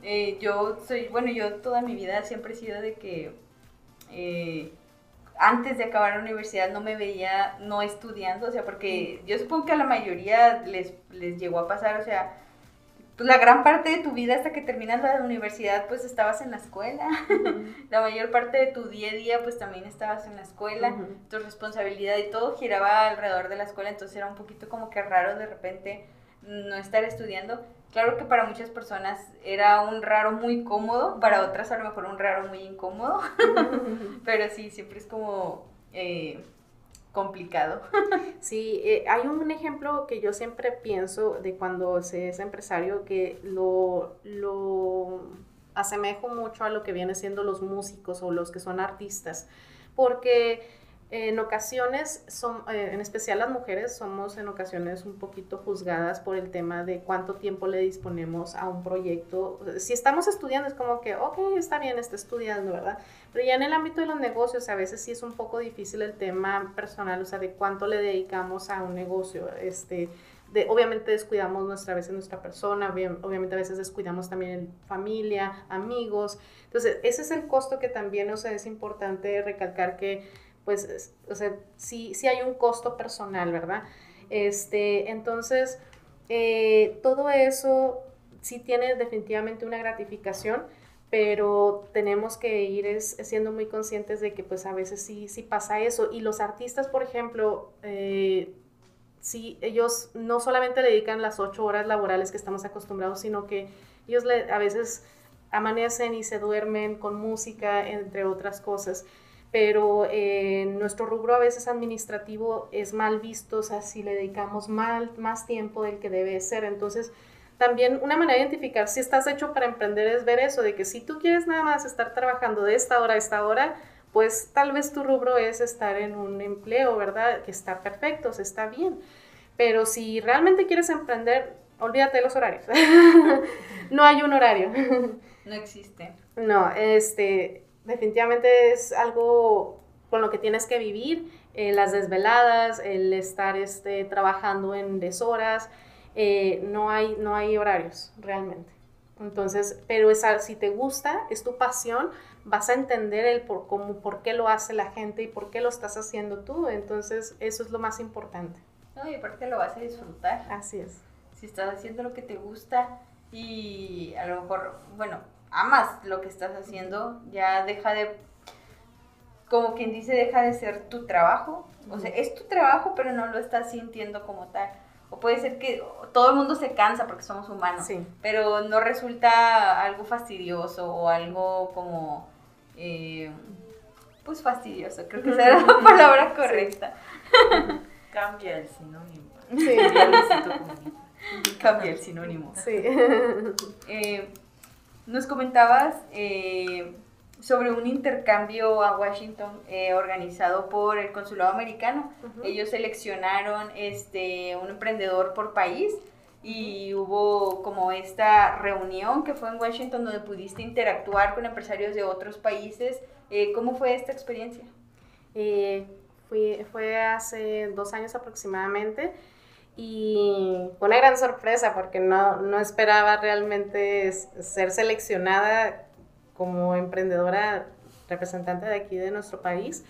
Eh, yo soy, bueno, yo toda mi vida siempre he sido de que... Eh, antes de acabar la universidad no me veía no estudiando, o sea, porque yo supongo que a la mayoría les, les llegó a pasar, o sea, pues la gran parte de tu vida hasta que terminas la universidad, pues estabas en la escuela. (laughs) la mayor parte de tu día a día, pues también estabas en la escuela. Tu responsabilidad y todo giraba alrededor de la escuela, entonces era un poquito como que raro de repente no estar estudiando. Claro que para muchas personas era un raro muy cómodo, para otras a lo mejor un raro muy incómodo, (laughs) pero sí, siempre es como eh, complicado. (laughs) sí, eh, hay un ejemplo que yo siempre pienso de cuando se es empresario que lo, lo asemejo mucho a lo que vienen siendo los músicos o los que son artistas, porque en ocasiones, son, eh, en especial las mujeres, somos en ocasiones un poquito juzgadas por el tema de cuánto tiempo le disponemos a un proyecto. Si estamos estudiando es como que, ok, está bien, está estudiando, ¿verdad? Pero ya en el ámbito de los negocios a veces sí es un poco difícil el tema personal, o sea, de cuánto le dedicamos a un negocio. Este, obviamente descuidamos nuestra, a veces nuestra persona, obviamente a veces descuidamos también familia, amigos. Entonces, ese es el costo que también, o sea, es importante recalcar que pues, o sea, sí, sí hay un costo personal, ¿verdad? Este, entonces, eh, todo eso sí tiene definitivamente una gratificación, pero tenemos que ir es, siendo muy conscientes de que pues a veces sí, sí pasa eso. Y los artistas, por ejemplo, eh, sí, ellos no solamente le dedican las ocho horas laborales que estamos acostumbrados, sino que ellos a veces amanecen y se duermen con música, entre otras cosas. Pero eh, nuestro rubro a veces administrativo es mal visto, o sea, si le dedicamos mal, más tiempo del que debe ser. Entonces, también una manera de identificar si estás hecho para emprender es ver eso, de que si tú quieres nada más estar trabajando de esta hora a esta hora, pues tal vez tu rubro es estar en un empleo, ¿verdad? Que está perfecto, se está bien. Pero si realmente quieres emprender, olvídate de los horarios. (laughs) no hay un horario. no existe. No, este, definitivamente es algo con lo que tienes que vivir, eh, las desveladas, el estar este, trabajando en deshoras, eh, no, hay, no hay horarios realmente. Entonces, pero es, si te gusta, es tu pasión, vas a entender el por, cómo, por qué lo hace la gente y por qué lo estás haciendo tú. Entonces, eso es lo más importante. No, y aparte lo vas a disfrutar. Así es. Si estás haciendo lo que te gusta y a lo mejor, bueno, amas lo que estás haciendo, ya deja de, como quien dice, deja de ser tu trabajo. O sea, es tu trabajo, pero no lo estás sintiendo como tal. O puede ser que todo el mundo se cansa porque somos humanos, pero no resulta algo fastidioso o algo como, eh, pues fastidioso, creo que será la palabra correcta. (laughs) Cambia el sinónimo. Sí. Cambia el sinónimo. Sí. Eh, nos comentabas eh, sobre un intercambio a Washington eh, organizado por el consulado americano. Ellos seleccionaron este, un emprendedor por país y hubo como esta reunión que fue en Washington donde pudiste interactuar con empresarios de otros países. Eh, ¿Cómo fue esta experiencia? fui, fue hace dos años aproximadamente y fue una gran sorpresa porque no, no esperaba realmente ser seleccionada como emprendedora representante de aquí de nuestro país.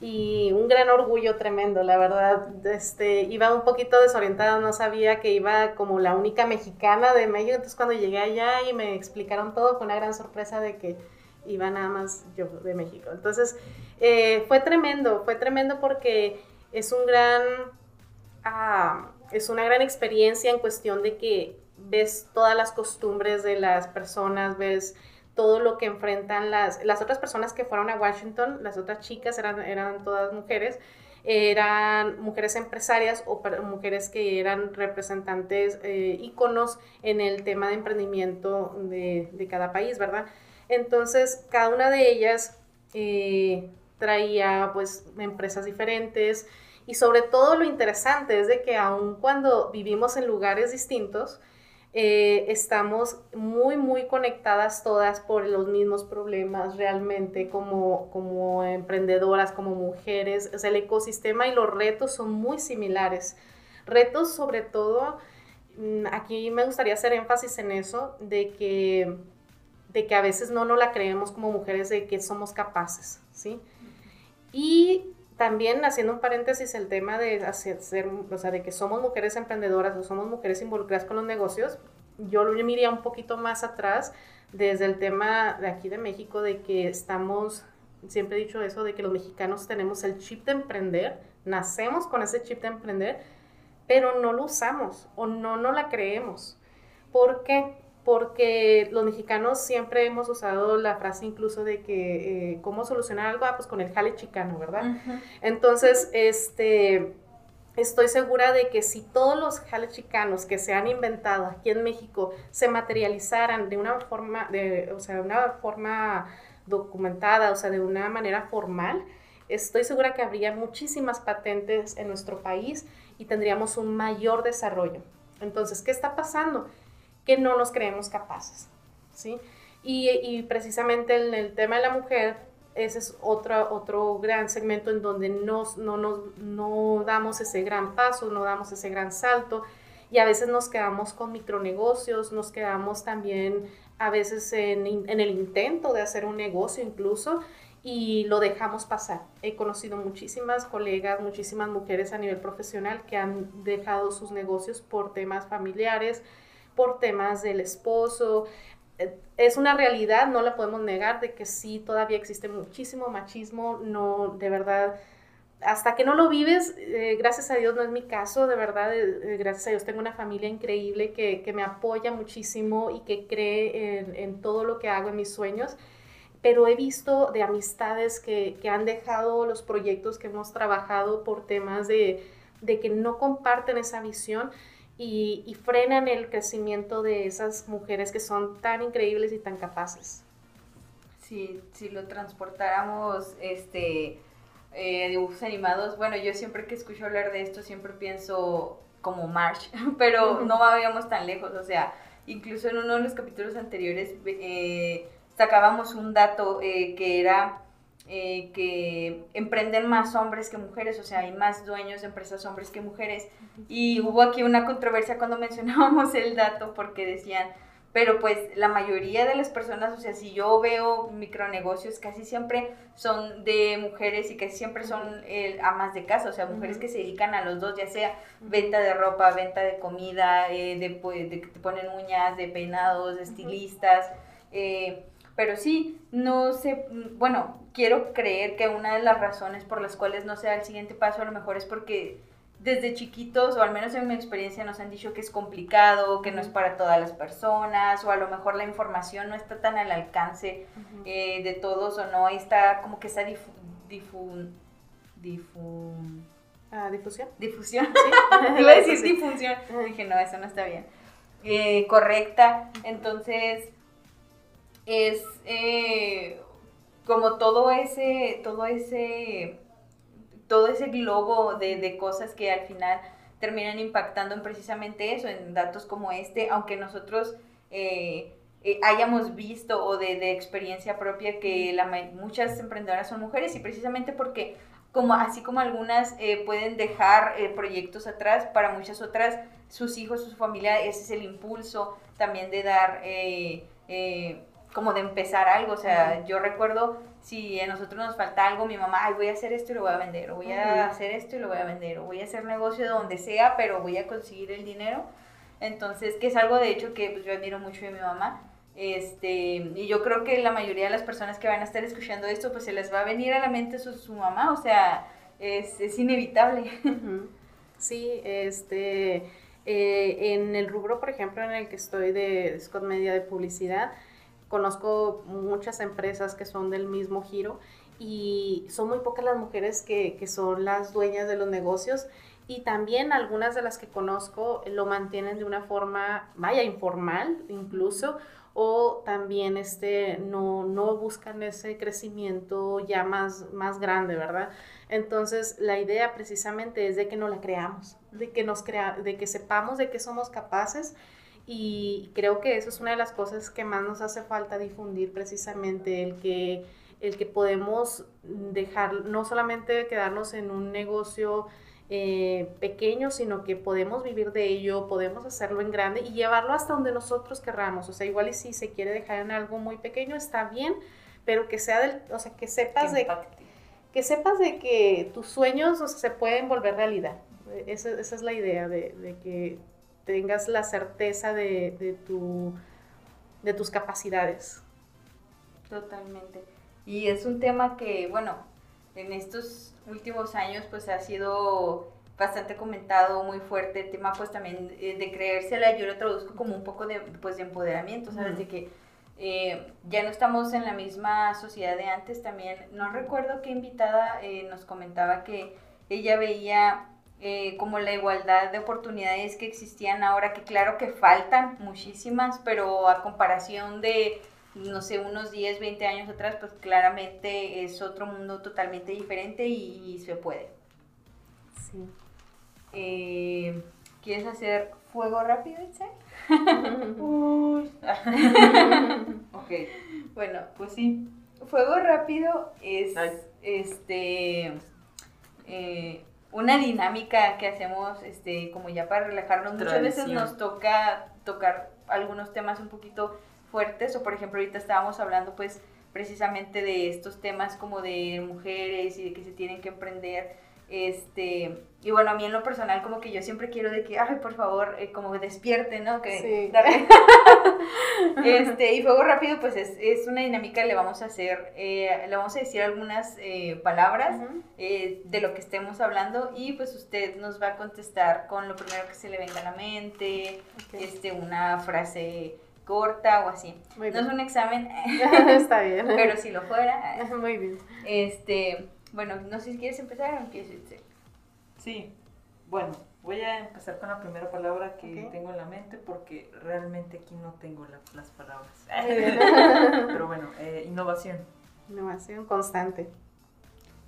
Y un gran orgullo tremendo, la verdad, este, iba un poquito desorientada, no sabía que iba como la única mexicana de México, entonces cuando llegué allá y me explicaron todo, fue una gran sorpresa de que iba nada más yo de México. Entonces, eh, fue tremendo, fue tremendo porque es un gran, ah, es una gran experiencia en cuestión de que ves todas las costumbres de las personas, ves todo lo que enfrentan las, las otras personas que fueron a Washington, las otras chicas eran, eran todas mujeres, eran mujeres empresarias o mujeres que eran representantes, eh, en el tema de emprendimiento de, de, cada país, ¿verdad? Entonces, cada una de ellas eh, traía pues empresas diferentes y sobre todo lo interesante es de que aun cuando vivimos en lugares distintos, eh, estamos muy, muy conectadas todas por los mismos problemas realmente como, como emprendedoras, como mujeres. O sea, el ecosistema y los retos son muy similares. Retos sobre todo, mm, aquí me gustaría hacer énfasis en eso, de que, de que a veces no nos la creemos como mujeres de que somos capaces, ¿sí? Y también haciendo un paréntesis el tema de hacer, o sea, de que somos mujeres emprendedoras o somos mujeres involucradas con los negocios, yo lo miraría un poquito más atrás desde el tema de aquí de México de que estamos, siempre he dicho eso, de que los mexicanos tenemos el chip de emprender, nacemos con ese chip de emprender, pero no lo usamos o no no la creemos. ¿Por qué? Porque los mexicanos siempre hemos usado la frase incluso de que eh, cómo solucionar algo, ah, pues con el jale chicano, ¿verdad? Entonces, este, estoy segura de que si todos los jales chicanos que se han inventado aquí en México se materializaran de una forma, de, o sea, de una forma documentada, o sea, de una manera formal, estoy segura que habría muchísimas patentes en nuestro país y tendríamos un mayor desarrollo. Entonces, ¿qué está pasando? Que no nos creemos capaces, ¿sí? Y, precisamente en el tema de la mujer, ese es otro, otro gran segmento en donde nos, no, nos, no damos ese gran paso, no damos ese gran salto y a veces nos quedamos con micronegocios, nos quedamos también a veces en, en, el intento de hacer un negocio incluso y lo dejamos pasar. He conocido muchísimas colegas, muchísimas mujeres a nivel profesional que han dejado sus negocios por temas familiares, por temas del esposo. Eh, Es una realidad, no la podemos negar, de que sí, todavía existe muchísimo machismo, no, de verdad, hasta que no lo vives, eh, gracias a Dios no es mi caso, de verdad, eh, eh, gracias a Dios tengo una familia increíble que, que me apoya muchísimo y que cree en, en todo lo que hago, en mis sueños. Pero he visto de amistades que, que, han dejado los proyectos que hemos trabajado por temas de, de que no comparten esa visión y, y, frenan el crecimiento de esas mujeres que son tan increíbles y tan capaces. Si, si lo transportáramos este, eh, dibujos animados, bueno, yo siempre que escucho hablar de esto siempre pienso como March, (laughs) pero no vayamos tan lejos, o sea, incluso en uno de los capítulos anteriores... Eh, sacábamos un dato eh, que era eh, que emprenden más hombres que mujeres, o sea, hay más dueños de empresas hombres que mujeres. Y hubo aquí una controversia cuando (laughs) mencionábamos el dato porque decían, pero pues la mayoría de las personas, o sea, si yo veo micronegocios, casi siempre son de mujeres y casi siempre son eh, amas de casa, o sea, mujeres que se dedican a los dos, ya sea venta de ropa, venta de comida, eh, de, de, que te ponen uñas, de peinados, de estilistas. Eh, pero sí, no sé, bueno, quiero creer que una de las razones por las cuales no se da el siguiente paso a lo mejor es porque desde chiquitos, o al menos en mi experiencia, nos han dicho que es complicado, que no es para todas las personas, o a lo mejor la información no está tan al alcance uh -huh. eh, de todos, o no, está como que esa difu... difu, difu uh, ¿Difusión? Difusión, sí. (laughs) Iba a decir difusión. Dije, no, eso no está bien. Eh, correcta, entonces es eh, como todo ese, todo ese, todo ese globo de, de, cosas que al final terminan impactando en precisamente eso, en datos como este, aunque nosotros eh, eh, hayamos visto o de, de, experiencia propia que la, muchas emprendedoras son mujeres y precisamente porque como así como algunas eh, pueden dejar proyectos atrás, para muchas otras sus hijos, su familia, ese es el impulso también de dar como de empezar algo, o sea, uh -huh. yo recuerdo si a nosotros nos falta algo, mi mamá, ay, voy a hacer esto y lo voy a vender, o voy a uh -huh. hacer esto y lo voy a vender, o voy a hacer negocio de donde sea, pero voy a conseguir el dinero. Entonces, que es algo de hecho que pues, yo admiro mucho de mi mamá. Este, y yo creo que la mayoría de las personas que van a estar escuchando esto, pues se les va a venir a la mente su, su mamá, o sea, es, es inevitable. Uh -huh. Sí, este, eh, en el rubro, por ejemplo, en el que estoy de Scott Media de publicidad, conozco muchas empresas que son del mismo giro y son muy pocas las mujeres que, que, son las dueñas de los negocios y también algunas de las que conozco lo mantienen de una forma, vaya, informal incluso, o también este, no, no buscan ese crecimiento ya más, más grande, ¿verdad? Entonces, la idea precisamente es de que no la creamos, de que, nos crea, de que sepamos de que somos capaces y creo que eso es una de las cosas que más nos hace falta difundir precisamente, el que, el que podemos dejar, no solamente quedarnos en un negocio eh, pequeño, sino que podemos vivir de ello, podemos hacerlo en grande y llevarlo hasta donde nosotros querramos. O sea, igual y si se quiere dejar en algo muy pequeño, está bien, pero que sea del, o sea, que sepas que de que sepas de que tus sueños o sea, se pueden volver realidad. Esa, esa es la idea, de, de, que tengas la certeza de, de, tu, de tus capacidades. Totalmente. Y es un tema que, bueno, en estos últimos años pues ha sido bastante comentado, muy fuerte, el tema pues también de creérsela, yo lo traduzco como un poco de, pues, de empoderamiento, ¿sabes? De que eh, ya no estamos en la misma sociedad de antes también. No recuerdo qué invitada eh, nos comentaba que ella veía eh, como la igualdad de oportunidades que existían ahora, que claro que faltan muchísimas, pero a comparación de no sé, unos 10, 20 años atrás, pues claramente es otro mundo totalmente diferente y, y se puede. Sí. Eh, ¿Quieres hacer fuego rápido, Itzel? (laughs) (laughs) ok, bueno, pues sí. Fuego rápido es Ay. este eh, una dinámica que hacemos este como ya para relajarnos. Tradición. Muchas veces nos toca tocar algunos temas un poquito fuertes o por ejemplo ahorita estábamos hablando pues precisamente de estos temas como de mujeres y de que se tienen que emprender Este, y bueno, a mí en lo personal como que yo siempre quiero de que, ay, por favor, eh, como despierte, ¿no? Que Sí. (laughs) darle- (laughs) este, y fuego rápido, pues es, es una dinámica, le vamos a hacer, eh, le vamos a decir algunas eh, palabras eh, de lo que estemos hablando y pues usted nos va a contestar con lo primero que se le venga a la mente, este, una frase corta o así. Muy No es un examen, (laughs) Está bien. pero si lo fuera. Muy bien. Este, bueno, no sé si quieres empezar o empiezo. Itzel? Sí, bueno, voy a empezar con la primera palabra que tengo en la mente porque realmente aquí no tengo la- las palabras. (laughs) Pero bueno, eh, innovación, Innovación constante.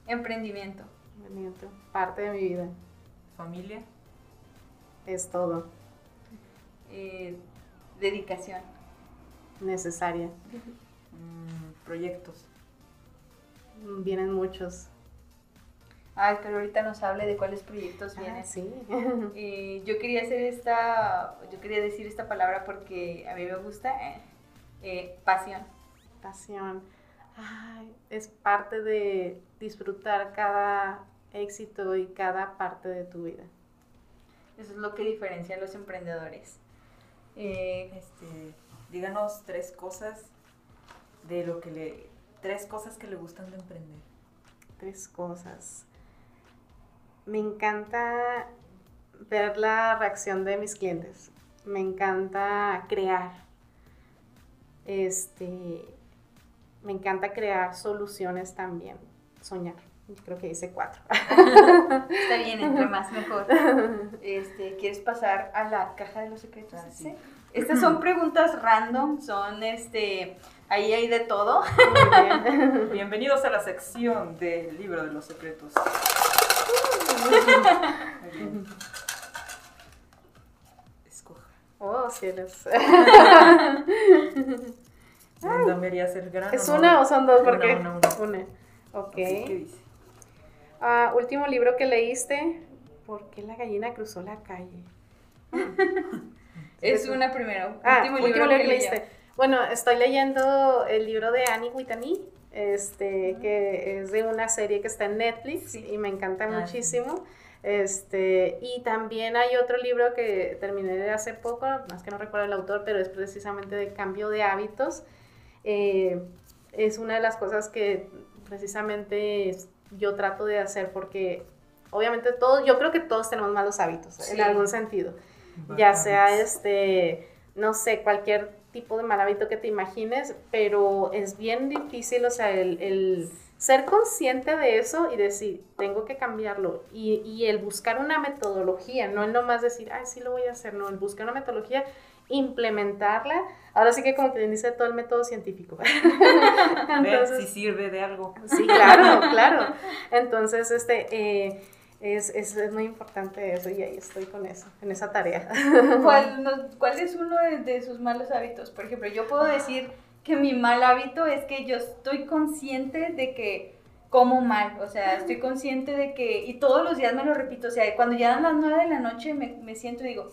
Emprendimiento, Emprendimiento, Parte de mi vida. familia, Es todo. eh, dedicación, Necesaria. mm, proyectos, Vienen muchos. Ay, pero ahorita nos hable de cuáles proyectos vienen. Ah, sí. (laughs) (laughs) Eh, yo quería hacer esta, yo quería decir esta palabra porque a mí me gusta, eh, eh, pasión. Pasión. Ay, es parte de disfrutar cada éxito y cada parte de tu vida. Eso es lo que diferencia a los emprendedores. Eh, este, díganos tres cosas de lo que le, tres cosas que le gustan de emprender. Tres cosas. Me encanta ver la reacción de mis clientes. Me encanta crear. Este, me encanta crear soluciones también. Soñar. Creo que hice cuatro. está bien, entre (laughs) más mejor. Este, ¿Quieres pasar a la caja de los secretos? Ah, sí. Sí. Estas son (clears throat) preguntas random, son este, ahí hay de todo. Muy bien. Bienvenidos a la sección del libro de los secretos. Escoja. Oh, cielos. (laughs) Brenda me haría hacer gran ¿Es una o son dos? Una, Porque una, una. Una. Ok. Así que dice. Ah, último libro que leíste. ¿Por qué la gallina cruzó la calle? (laughs) Es una primero. Ah, último, último libro libro que que leí. leíste. Bueno, estoy leyendo el libro de Annie Whitney, este, que es de una serie que está en Netflix Sí. y me encanta Ah, muchísimo. Este, y también hay otro libro que terminé de hace poco, más que no recuerdo el autor, pero es precisamente de cambio de hábitos. Eh, es una de las cosas que precisamente yo trato de hacer porque obviamente todos, yo creo que todos tenemos malos hábitos Sí. en algún sentido ya sea este, no sé, cualquier tipo de mal hábito que te imagines, pero es bien difícil, o sea, el, el ser consciente de eso y decir, tengo que cambiarlo, y, y el buscar una metodología, no el nomás decir, ay, sí lo voy a hacer, no, el buscar una metodología, implementarla, ahora sí que como que dice todo el método científico. (laughs) Ve si sirve de algo. Sí, claro, (laughs) claro. Entonces, este, eh, es, es, es muy importante eso y ahí estoy con eso, en esa tarea. (laughs) ¿Cuál, (laughs) no- cuál es uno de, de sus malos hábitos? Por ejemplo, yo puedo decir que mi mal hábito es que yo estoy consciente de que como mal, o sea, estoy consciente de que, y todos los días me lo repito, o sea, cuando ya dan las 9 de la noche me, me siento y digo,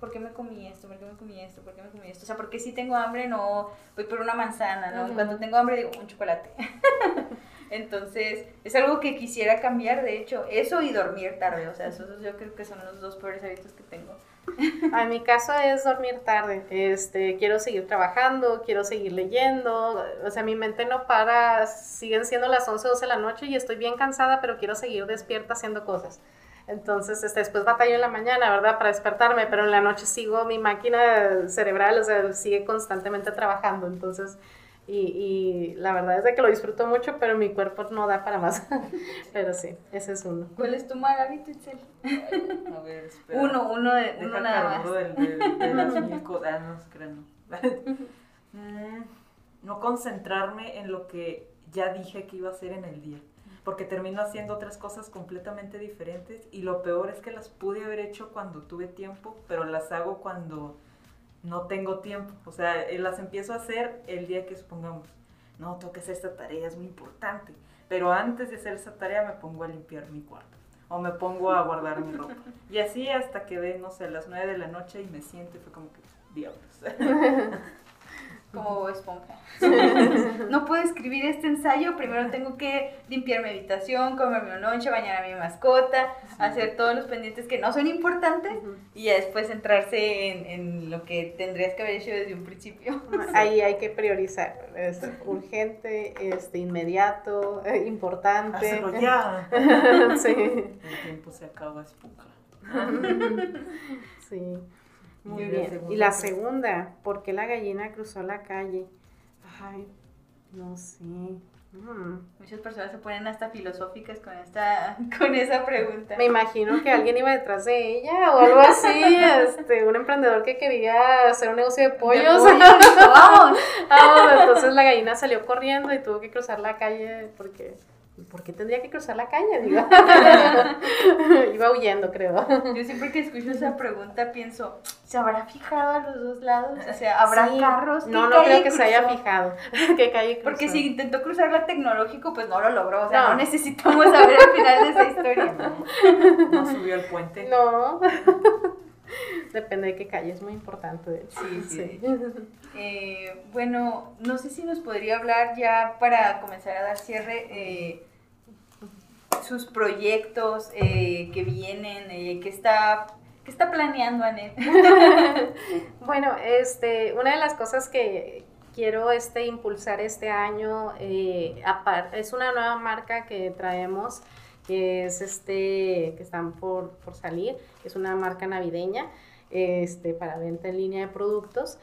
¿por qué me comí esto? ¿Por qué me comí esto? ¿Por qué me comí esto? O sea, porque si tengo hambre no voy por una manzana, ¿no? Y Ujú. Cuando tengo hambre digo, un chocolate. (laughs) Entonces, es algo que quisiera cambiar, de hecho, eso y dormir tarde, o sea, esos yo creo que son los dos peores hábitos que tengo. En mi caso es dormir tarde. Este, quiero seguir trabajando, quiero seguir leyendo. O sea, mi mente no para. Siguen siendo las 11, 12 de la noche y estoy bien cansada, pero quiero seguir despierta haciendo cosas. Entonces, este, después batallo en la mañana, ¿verdad? Para despertarme, pero en la noche sigo, mi máquina cerebral, o sea, sigue constantemente trabajando. Entonces, y, y la verdad es de que lo disfruto mucho, pero mi cuerpo no da para más. (laughs) pero sí, ese es uno. ¿Cuál es tu mal hábito, Itzel? A ver, espera. Uno, uno, de, Deja uno nada más. del- del- de las (laughs) mil cosas. Ah, no, no. (laughs) Mm, no concentrarme en lo que ya dije que iba a hacer en el día. Porque termino haciendo otras cosas completamente diferentes. Y lo peor es que las pude haber hecho cuando tuve tiempo, pero las hago cuando no tengo tiempo. O sea, eh, las empiezo a hacer el día que supongamos, no, tengo que hacer esta tarea, es muy importante. Pero antes de hacer esa tarea me pongo a limpiar mi cuarto. O me pongo a guardar mi ropa. Y así hasta que de, no sé, las 9 de la noche y me siento y fue como que, diablos. (laughs) como esponja. (laughs) no puedo escribir este ensayo, primero tengo que limpiar mi habitación, comerme un lonche, bañar a mi mascota, hacer todos los pendientes que no son importantes y ya después centrarse en, en, lo que tendrías que haber hecho desde un principio. Ahí hay que priorizar, es urgente, este, inmediato, eh, importante. Hacerlo ya. (laughs) sí. El tiempo se acaba, esponja. sí. Muy bien. Y la segunda, ¿por qué la gallina cruzó la calle? Ay, no sé. Mm. Muchas personas se ponen hasta filosóficas con esta (laughs) con esa pregunta. Me imagino que alguien iba detrás de ella o algo así, este, un emprendedor que quería hacer un negocio de pollos. (laughs) vamos. entonces la gallina salió corriendo y tuvo que cruzar la calle porque ¿por qué tendría que cruzar la calle? (laughs) Iba huyendo, creo. Yo siempre que escucho esa pregunta pienso, ¿se habrá fijado a los dos lados? O sea, ¿habrá carros? No, no creo que se haya fijado. (laughs) ¿Qué calle Porque si intentó cruzar la tecnológico, pues no lo logró. O sea, no, necesitamos saber el final de esa historia. (laughs) No, subió al puente. No. Depende de qué calle, es muy importante. Sí, sí. Eh, bueno, no sé si nos podría hablar ya para comenzar a dar cierre. Eh, sus proyectos eh, que vienen, que está ¿Qué está planeando, Anet? (laughs) bueno, este, una de las cosas que quiero este, impulsar este año eh, es una nueva marca que traemos, que es este, que están por, por salir, es una marca navideña este, para venta en línea de productos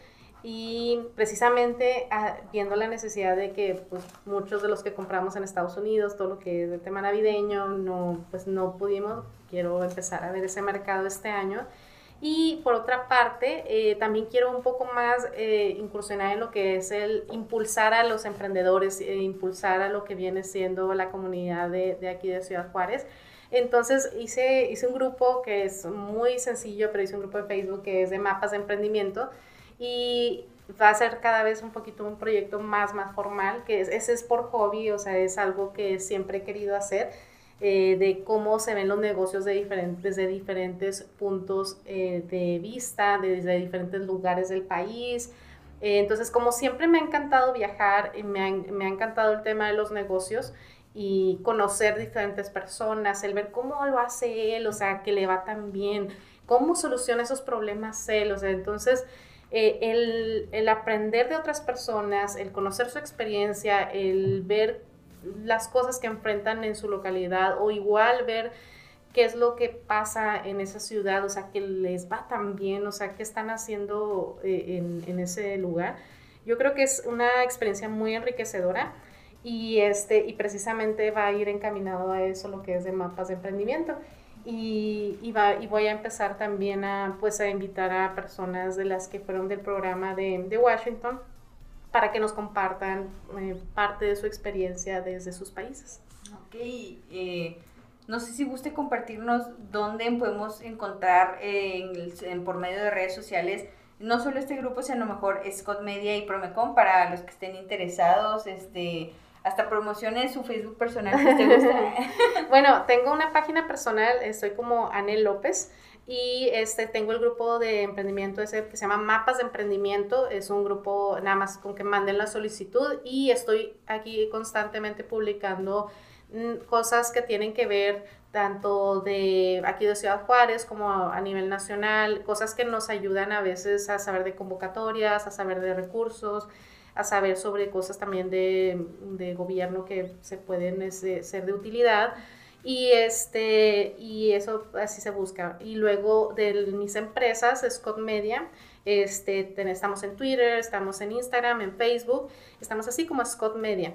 y precisamente ah, viendo la necesidad de que pues, muchos de los que compramos en Estados Unidos, todo lo que es de tema navideño, no, pues no pudimos, quiero empezar a ver ese mercado este año. Y por otra parte, eh, también quiero un poco más eh, incursionar en lo que es el impulsar a los emprendedores, e impulsar a lo que viene siendo la comunidad de, de aquí de Ciudad Juárez. Entonces hice, hice un grupo que es muy sencillo, pero hice un grupo de Facebook que es de mapas de emprendimiento y va a ser cada vez un poquito un proyecto más, más formal, que es, ese es por hobby, o sea, es algo que siempre he querido hacer, eh, de cómo se ven los negocios de diferentes, desde diferentes puntos eh, de vista, desde diferentes lugares del país. Eh, entonces, como siempre me ha encantado viajar, y me ha, me ha encantado el tema de los negocios y conocer diferentes personas, el ver cómo lo hace él, o sea, que le va tan bien, cómo soluciona esos problemas él, o sea, entonces eh, el, aprender de otras personas, el conocer su experiencia, el ver las cosas que enfrentan en su localidad o igual ver qué es lo que pasa en esa ciudad, o sea, que les va tan bien, o sea, qué están haciendo eh, en, ese lugar. Yo creo que es una experiencia muy enriquecedora y, este, y precisamente va a ir encaminado a eso, lo que es de mapas de emprendimiento y, y, va, y, voy a empezar también a, pues, a invitar a personas de las que fueron del programa de, de Washington para que nos compartan eh, parte de su experiencia desde sus países. Ok, eh, no sé si guste compartirnos dónde podemos encontrar en, por medio de redes sociales no solo este grupo, sino a lo mejor Scott Media y Promecom para los que estén interesados, este hasta promociones su Facebook personal que te gusta. (laughs) bueno, tengo una página personal, estoy como Anel López y este tengo el grupo de emprendimiento ese que se llama Mapas de Emprendimiento, es un grupo nada más con que manden la solicitud y estoy aquí constantemente publicando mm, cosas que tienen que ver tanto de aquí de Ciudad Juárez como a nivel nacional, cosas que nos ayudan a veces a saber de convocatorias, a saber de recursos, a saber sobre cosas también de, de gobierno que se pueden este, ser de utilidad. Y, este, y eso así se busca. Y luego de mis empresas, Scott Media, este, estamos en Twitter, estamos en Instagram, en Facebook, estamos así como Scott Media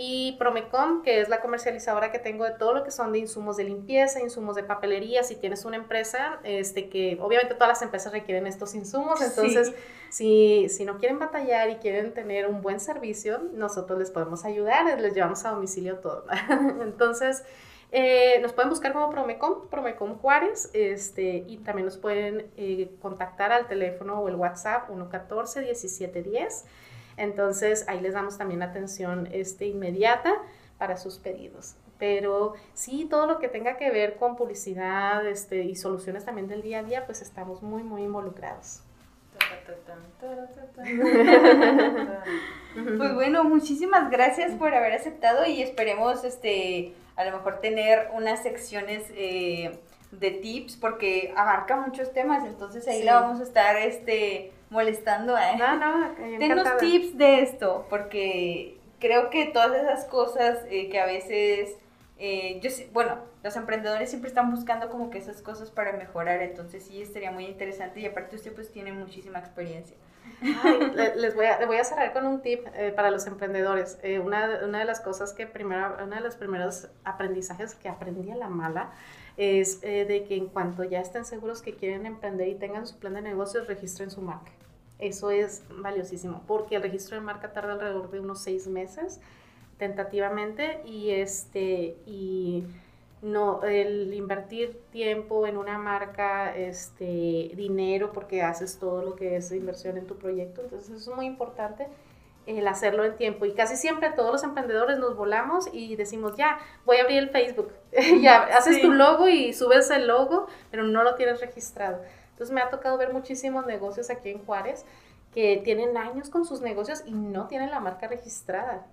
y Promecom, que es la comercializadora que tengo de todo lo que son de insumos de limpieza, insumos de papelería, si tienes una empresa, este que obviamente todas las empresas requieren estos insumos, entonces si, si no quieren batallar y quieren tener un buen servicio, nosotros les podemos ayudar, les llevamos a domicilio todo. (laughs) entonces, eh, nos pueden buscar como Promecom, Promecom Juárez, este, y también nos pueden eh, contactar al teléfono o el WhatsApp 114 1710 entonces ahí les damos también atención este, inmediata para sus pedidos. Pero sí, todo lo que tenga que ver con publicidad este, y soluciones también del día a día, pues estamos muy, muy involucrados. (laughs) Pues bueno, muchísimas gracias por haber aceptado y esperemos este a lo mejor tener unas secciones eh, de tips porque abarca muchos temas, entonces ahí Sí. la vamos a estar este molestando a No, no, (laughs) Denos tips de esto, porque creo que todas esas cosas eh, que a veces, eh, yo bueno, los emprendedores siempre están buscando como que esas cosas para mejorar, entonces sí estaría muy interesante y aparte usted pues tiene muchísima experiencia. Ay, (laughs) le- les voy a, le voy a cerrar con un tip eh, para los emprendedores. Eh, una, una de las cosas que primero, uno de los primeros aprendizajes que aprendí a la mala es eh, de que en cuanto ya estén seguros que quieren emprender y tengan su plan de negocios, registren su marca. Eso es valiosísimo porque el registro de marca tarda alrededor de unos seis meses tentativamente y este y no el invertir tiempo en una marca este dinero porque haces todo lo que es inversión en tu proyecto entonces eso es muy importante el hacerlo en tiempo y casi siempre todos los emprendedores nos volamos y decimos ya voy a abrir el Facebook (laughs) ya (laughs) haces Sí. tu logo y subes el logo pero no lo tienes registrado entonces me ha tocado ver muchísimos negocios aquí en Juárez que tienen años con sus negocios y no tienen la marca registrada.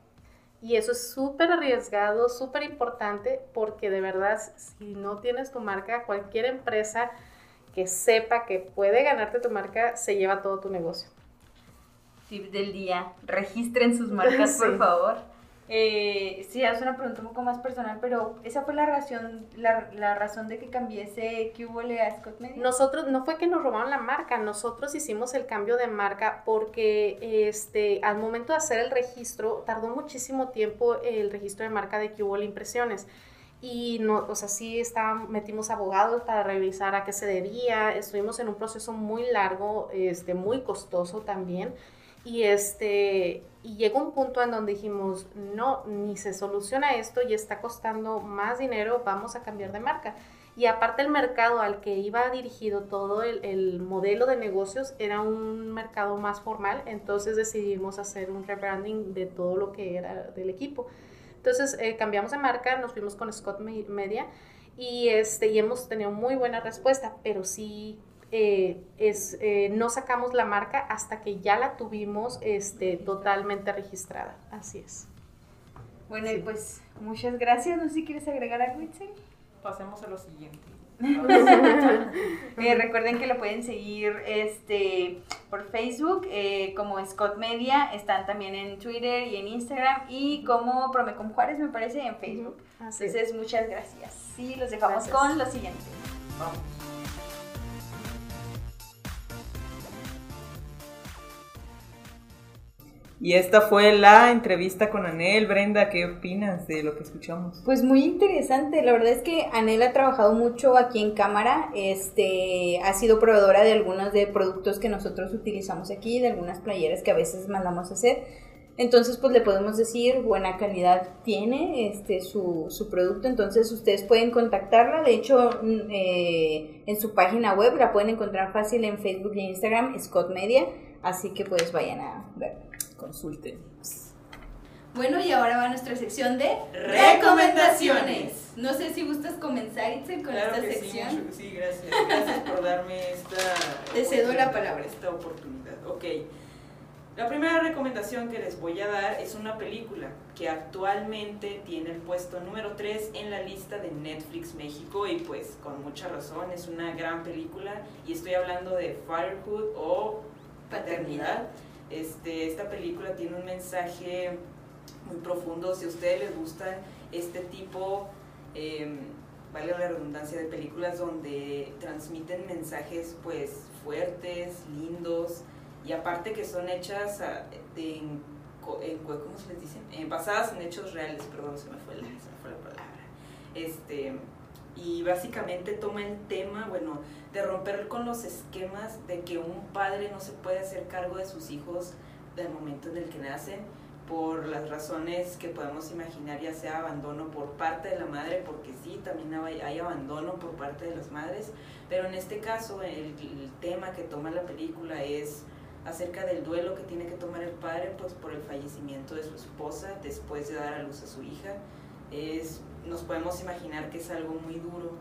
Y eso es súper arriesgado, súper importante, porque de verdad, si no tienes tu marca, cualquier empresa que sepa que puede ganarte tu marca, se lleva todo tu negocio. Tip del día, registren sus marcas (laughs) por Sí. favor. Eh, sí, es una pregunta un poco más personal, pero esa fue la razón, la, la razón de que cambiese QVole a Scott Media. Nosotros, no fue que nos robaron la marca, nosotros hicimos el cambio de marca porque este, al momento de hacer el registro, tardó muchísimo tiempo el registro de marca de Cubol Impresiones. Y no, o sea, sí está, metimos abogados para revisar a qué se debía, estuvimos en un proceso muy largo, este, muy costoso también. Y, este, y llegó un punto en donde dijimos, no, ni se soluciona esto y está costando más dinero, vamos a cambiar de marca. Y aparte el mercado al que iba dirigido todo el, el modelo de negocios era un mercado más formal, entonces decidimos hacer un rebranding de todo lo que era del equipo. Entonces eh, cambiamos de marca, nos fuimos con Scott Me- Media y, este, y hemos tenido muy buena respuesta, pero sí eh, es, eh, no sacamos la marca hasta que ya la tuvimos este, totalmente registrada. Así es. Bueno, y pues muchas gracias. No sé si quieres agregar algo, Itzel. Pasemos a lo siguiente. (laughs) Eh, recuerden que lo pueden seguir este, por Facebook eh, como Scott Media. Están también en Twitter y en Instagram. Y como Promecom Juárez, me parece, en Facebook. Así es. Entonces, muchas gracias. Sí, los dejamos Gracias. con lo siguiente. Vamos. Y esta fue la entrevista con Anel. Brenda, ¿qué opinas de lo que escuchamos? Pues muy interesante, la verdad es que Anel ha trabajado mucho aquí en cámara, este, ha sido proveedora de algunos de productos que nosotros utilizamos aquí, de algunas playeras que a veces mandamos a hacer. Entonces, pues le podemos decir, buena calidad tiene este, su, su producto, entonces ustedes pueden contactarla, de hecho, mm, eh, en su página web la pueden encontrar fácil en Facebook y Instagram, Scott Media, así que pues vayan a ver. Consulten. Bueno, y ahora va nuestra sección de Recomendaciones. No sé si gustas comenzar, Itzel, con Claro esta que sección. sí, mucho- sí, gracias. Gracias por darme esta (laughs) Te cedo la oportunidad, palabra. Esta oportunidad. Ok. La primera recomendación que les voy a dar es una película que actualmente tiene el puesto número 3 en la lista de Netflix México y pues con mucha razón es una gran película y estoy hablando de Firehood o Paternidad. Este, esta película tiene un mensaje muy profundo. Si a ustedes les gustan este tipo, eh, valga la redundancia, de películas donde transmiten mensajes pues fuertes, lindos y aparte que son hechas en, en ¿cómo se les dice? Eh, basadas en hechos reales, perdón, se me fue la, se me fue la palabra. Este, y básicamente toma el tema, bueno, de romper con los esquemas de que un padre no se puede hacer cargo de sus hijos del momento en el que nacen por las razones que podemos imaginar, ya sea abandono por parte de la madre, porque sí, también hay, abandono por parte de las madres, pero en este caso el, el tema que toma la película es acerca del duelo que tiene que tomar el padre pues, por el fallecimiento de su esposa después de dar a luz a su hija. Es, nos podemos imaginar que es algo muy duro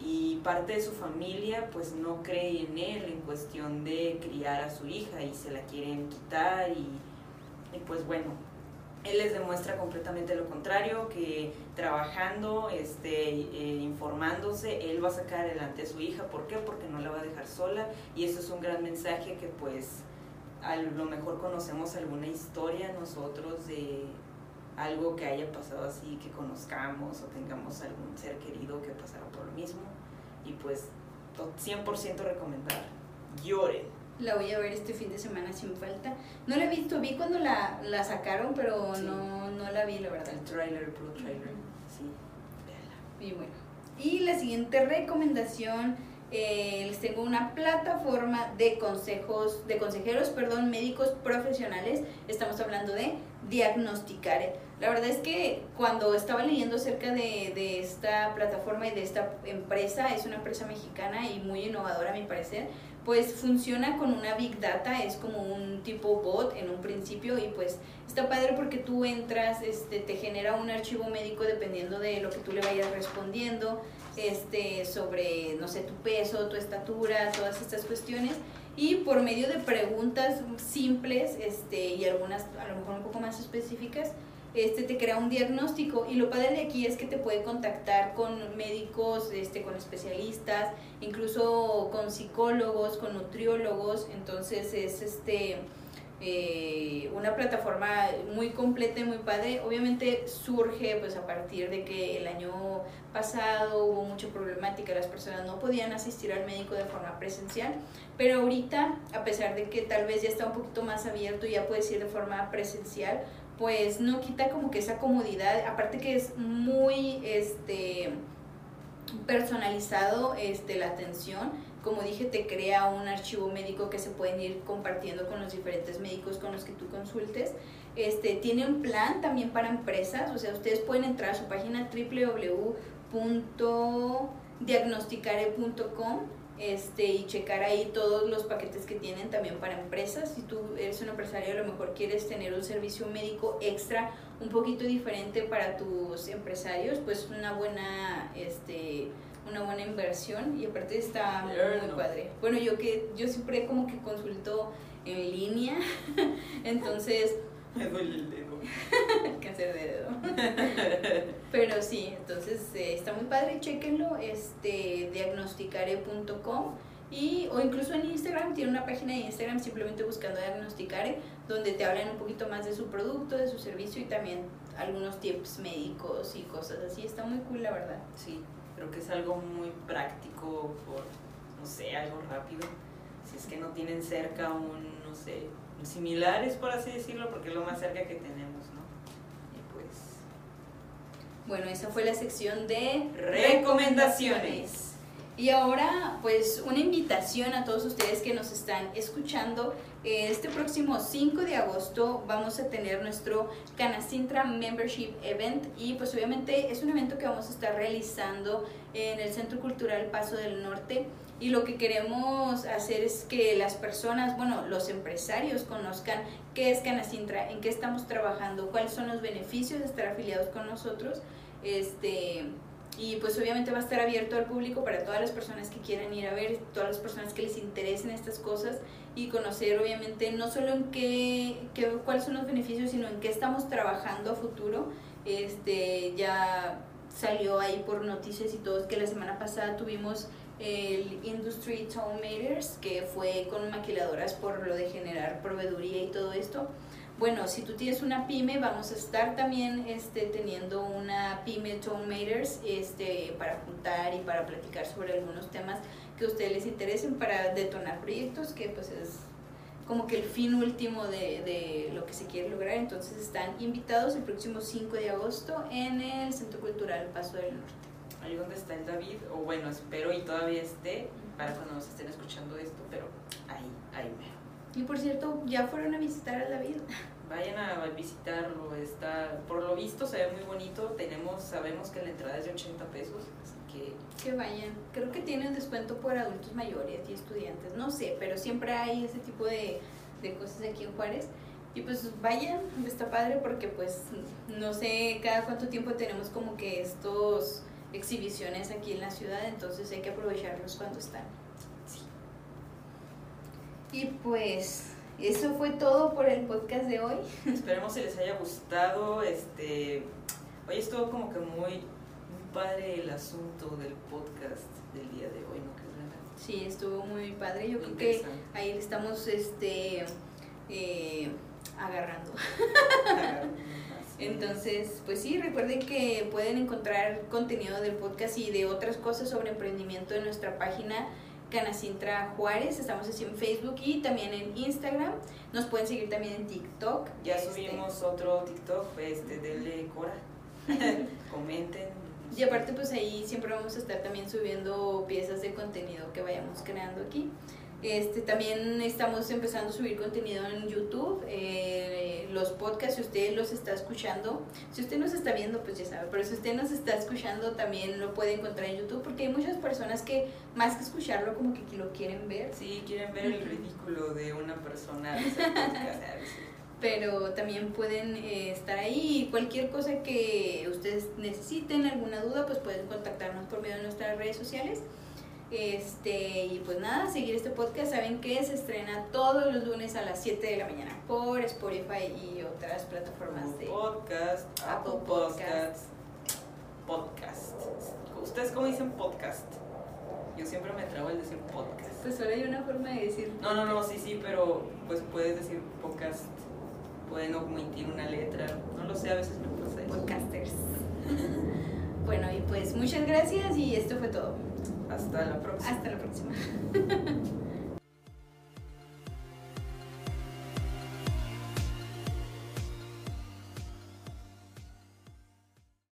y parte de su familia pues no cree en él en cuestión de criar a su hija y se la quieren quitar y, y pues bueno, él les demuestra completamente lo contrario, que trabajando, este, eh, informándose, él va a sacar adelante a su hija. ¿Por qué? Porque no la va a dejar sola y eso es un gran mensaje que pues a lo mejor conocemos alguna historia nosotros de algo que haya pasado así, que conozcamos o tengamos algún ser querido que pasara por lo mismo y pues 100% recomendar, lloren la voy a ver este fin de semana sin falta. No la he visto, vi cuando la, la sacaron, pero no, no la vi, la verdad. El trailer, pro trailer, sí, véala. Y bueno, y la siguiente recomendación, eh, les tengo una plataforma de consejos, de consejeros, perdón, médicos profesionales. Estamos hablando de Diagnosticare. La verdad es que cuando estaba leyendo acerca de, de esta plataforma y de esta empresa, es una empresa mexicana y muy innovadora a mi parecer, pues funciona con una big data, es como un tipo bot en un principio y pues está padre porque tú entras, este, te genera un archivo médico dependiendo de lo que tú le vayas respondiendo, este, sobre, no sé, tu peso, tu estatura, todas estas cuestiones y por medio de preguntas simples este, y algunas a lo mejor un poco más específicas, este te crea un diagnóstico. Y lo padre de aquí es que te puede contactar con médicos, este, con especialistas, incluso con psicólogos, con nutriólogos, entonces es este eh, una plataforma muy completa y muy padre. Obviamente surge pues a partir de que el año pasado hubo mucha problemática, las personas no podían asistir al médico de forma presencial, pero ahorita, a pesar de que tal vez ya está un poquito más abierto y ya puedes ir de forma presencial, pues no quita como que esa comodidad, aparte que es muy este personalizado este la atención, como dije, te crea un archivo médico que se pueden ir compartiendo con los diferentes médicos con los que tú consultes. Este tiene un plan también para empresas, o sea, ustedes pueden entrar a su página www.diagnosticare.com este, y checar ahí todos los paquetes que tienen también para empresas. Si tú eres un empresario, a lo mejor quieres tener un servicio médico extra un poquito diferente para tus empresarios, pues una buena, este, una buena inversión y aparte está muy, muy padre. Bueno, yo que yo siempre como que consulto en línea, (laughs) entonces me duele el dedo. (laughs) Cáncer de dedo. (laughs) Pero sí, entonces eh, está muy padre, chequenlo, este, diagnosticare.com y, o incluso en Instagram, tiene una página de Instagram simplemente buscando Diagnosticare, donde te hablan un poquito más de su producto, de su servicio y también algunos tips médicos y cosas así. Está muy cool, la verdad. Sí, creo que es algo muy práctico, por, no sé, algo rápido. Si es que no tienen cerca un, no sé, similares, por así decirlo, porque es lo más cerca que tenemos, ¿no? Y pues... Bueno, esa fue la sección de recomendaciones. Y ahora, pues una invitación a todos ustedes que nos están escuchando. Este próximo 5 de agosto vamos a tener nuestro Canacintra Membership Event y pues obviamente es un evento que vamos a estar realizando en el Centro Cultural Paso del Norte y lo que queremos hacer es que las personas, bueno, los empresarios conozcan qué es Canacintra, en qué estamos trabajando, cuáles son los beneficios de estar afiliados con nosotros. Este, y pues obviamente va a estar abierto al público para todas las personas que quieran ir a ver, todas las personas que les interesen estas cosas y conocer obviamente no solo en qué, qué cuáles son los beneficios, sino en qué estamos trabajando a futuro. Este, ya salió ahí por noticias y todo, que la semana pasada tuvimos el Industry Tone Matters, que fue con maquiladoras por lo de generar proveeduría y todo esto. Bueno, si tú tienes una pyme, vamos a estar también este, teniendo una pyme Tone este, para juntar y para platicar sobre algunos temas que a ustedes les interesen para detonar proyectos, que pues es como que el fin último de, de, lo que se quiere lograr. Entonces están invitados el próximo 5 de agosto en el Centro Cultural Paso del Norte ahí donde está el David, o bueno, espero y todavía esté para cuando nos estén escuchando esto, pero ahí, ahí me. Y por cierto, ¿ya fueron a visitar al David? Vayan a visitarlo, está, por lo visto se ve muy bonito, tenemos, sabemos que la entrada es de 80 pesos, que... Vayan, creo que tienen descuento por adultos mayores y estudiantes, no sé, pero siempre hay ese tipo de, de cosas aquí en Juárez. Y pues vayan, está padre porque pues no sé cada cuánto tiempo tenemos como que estos exhibiciones aquí en la ciudad, entonces hay que aprovecharlos cuando están. Y pues eso fue todo por el podcast de hoy. Esperemos que les haya gustado. Este, hoy estuvo como que muy padre el asunto del podcast del día de hoy, ¿no crees? Sí, estuvo muy padre. Yo creo que ahí le estamos este eh, agarrando. Entonces, pues sí, recuerden que pueden encontrar contenido del podcast y de otras cosas sobre emprendimiento en nuestra página Canacintra Juárez. Estamos así en Facebook y también en Instagram. Nos pueden seguir también en TikTok. ya Este, subimos otro TikTok, este, denle cora. (laughs) Comenten. Y aparte, pues ahí siempre vamos a estar también subiendo piezas de contenido que vayamos creando aquí. Este, también estamos empezando a subir contenido en YouTube, eh, los podcasts, si usted los está escuchando, si usted nos está viendo, pues ya sabe, pero si usted nos está escuchando, también lo puede encontrar en YouTube, porque hay muchas personas que más que escucharlo, como que lo quieren ver, Si quieren ver el ridículo de una persona (laughs) pero también pueden eh, estar ahí. Cualquier cosa que ustedes necesiten, alguna duda, pues pueden contactarnos por medio de nuestras redes sociales. Este, y pues nada, seguir este podcast. Saben que se estrena todos los lunes a las 7 de la mañana por Spotify y otras plataformas de. podcast, Apple Apple Podcasts, podcast. ¿Ustedes cómo dicen podcast? Yo siempre me trago el decir podcast. Pues solo hay una forma de decir. No, no, no, sí, sí, pero pues puedes decir podcast. Pueden omitir una letra. No lo sé, a veces me pasa eso. Podcasters. (laughs) bueno, y pues muchas gracias y esto fue todo. Hasta la próxima. Hasta la próxima. (laughs)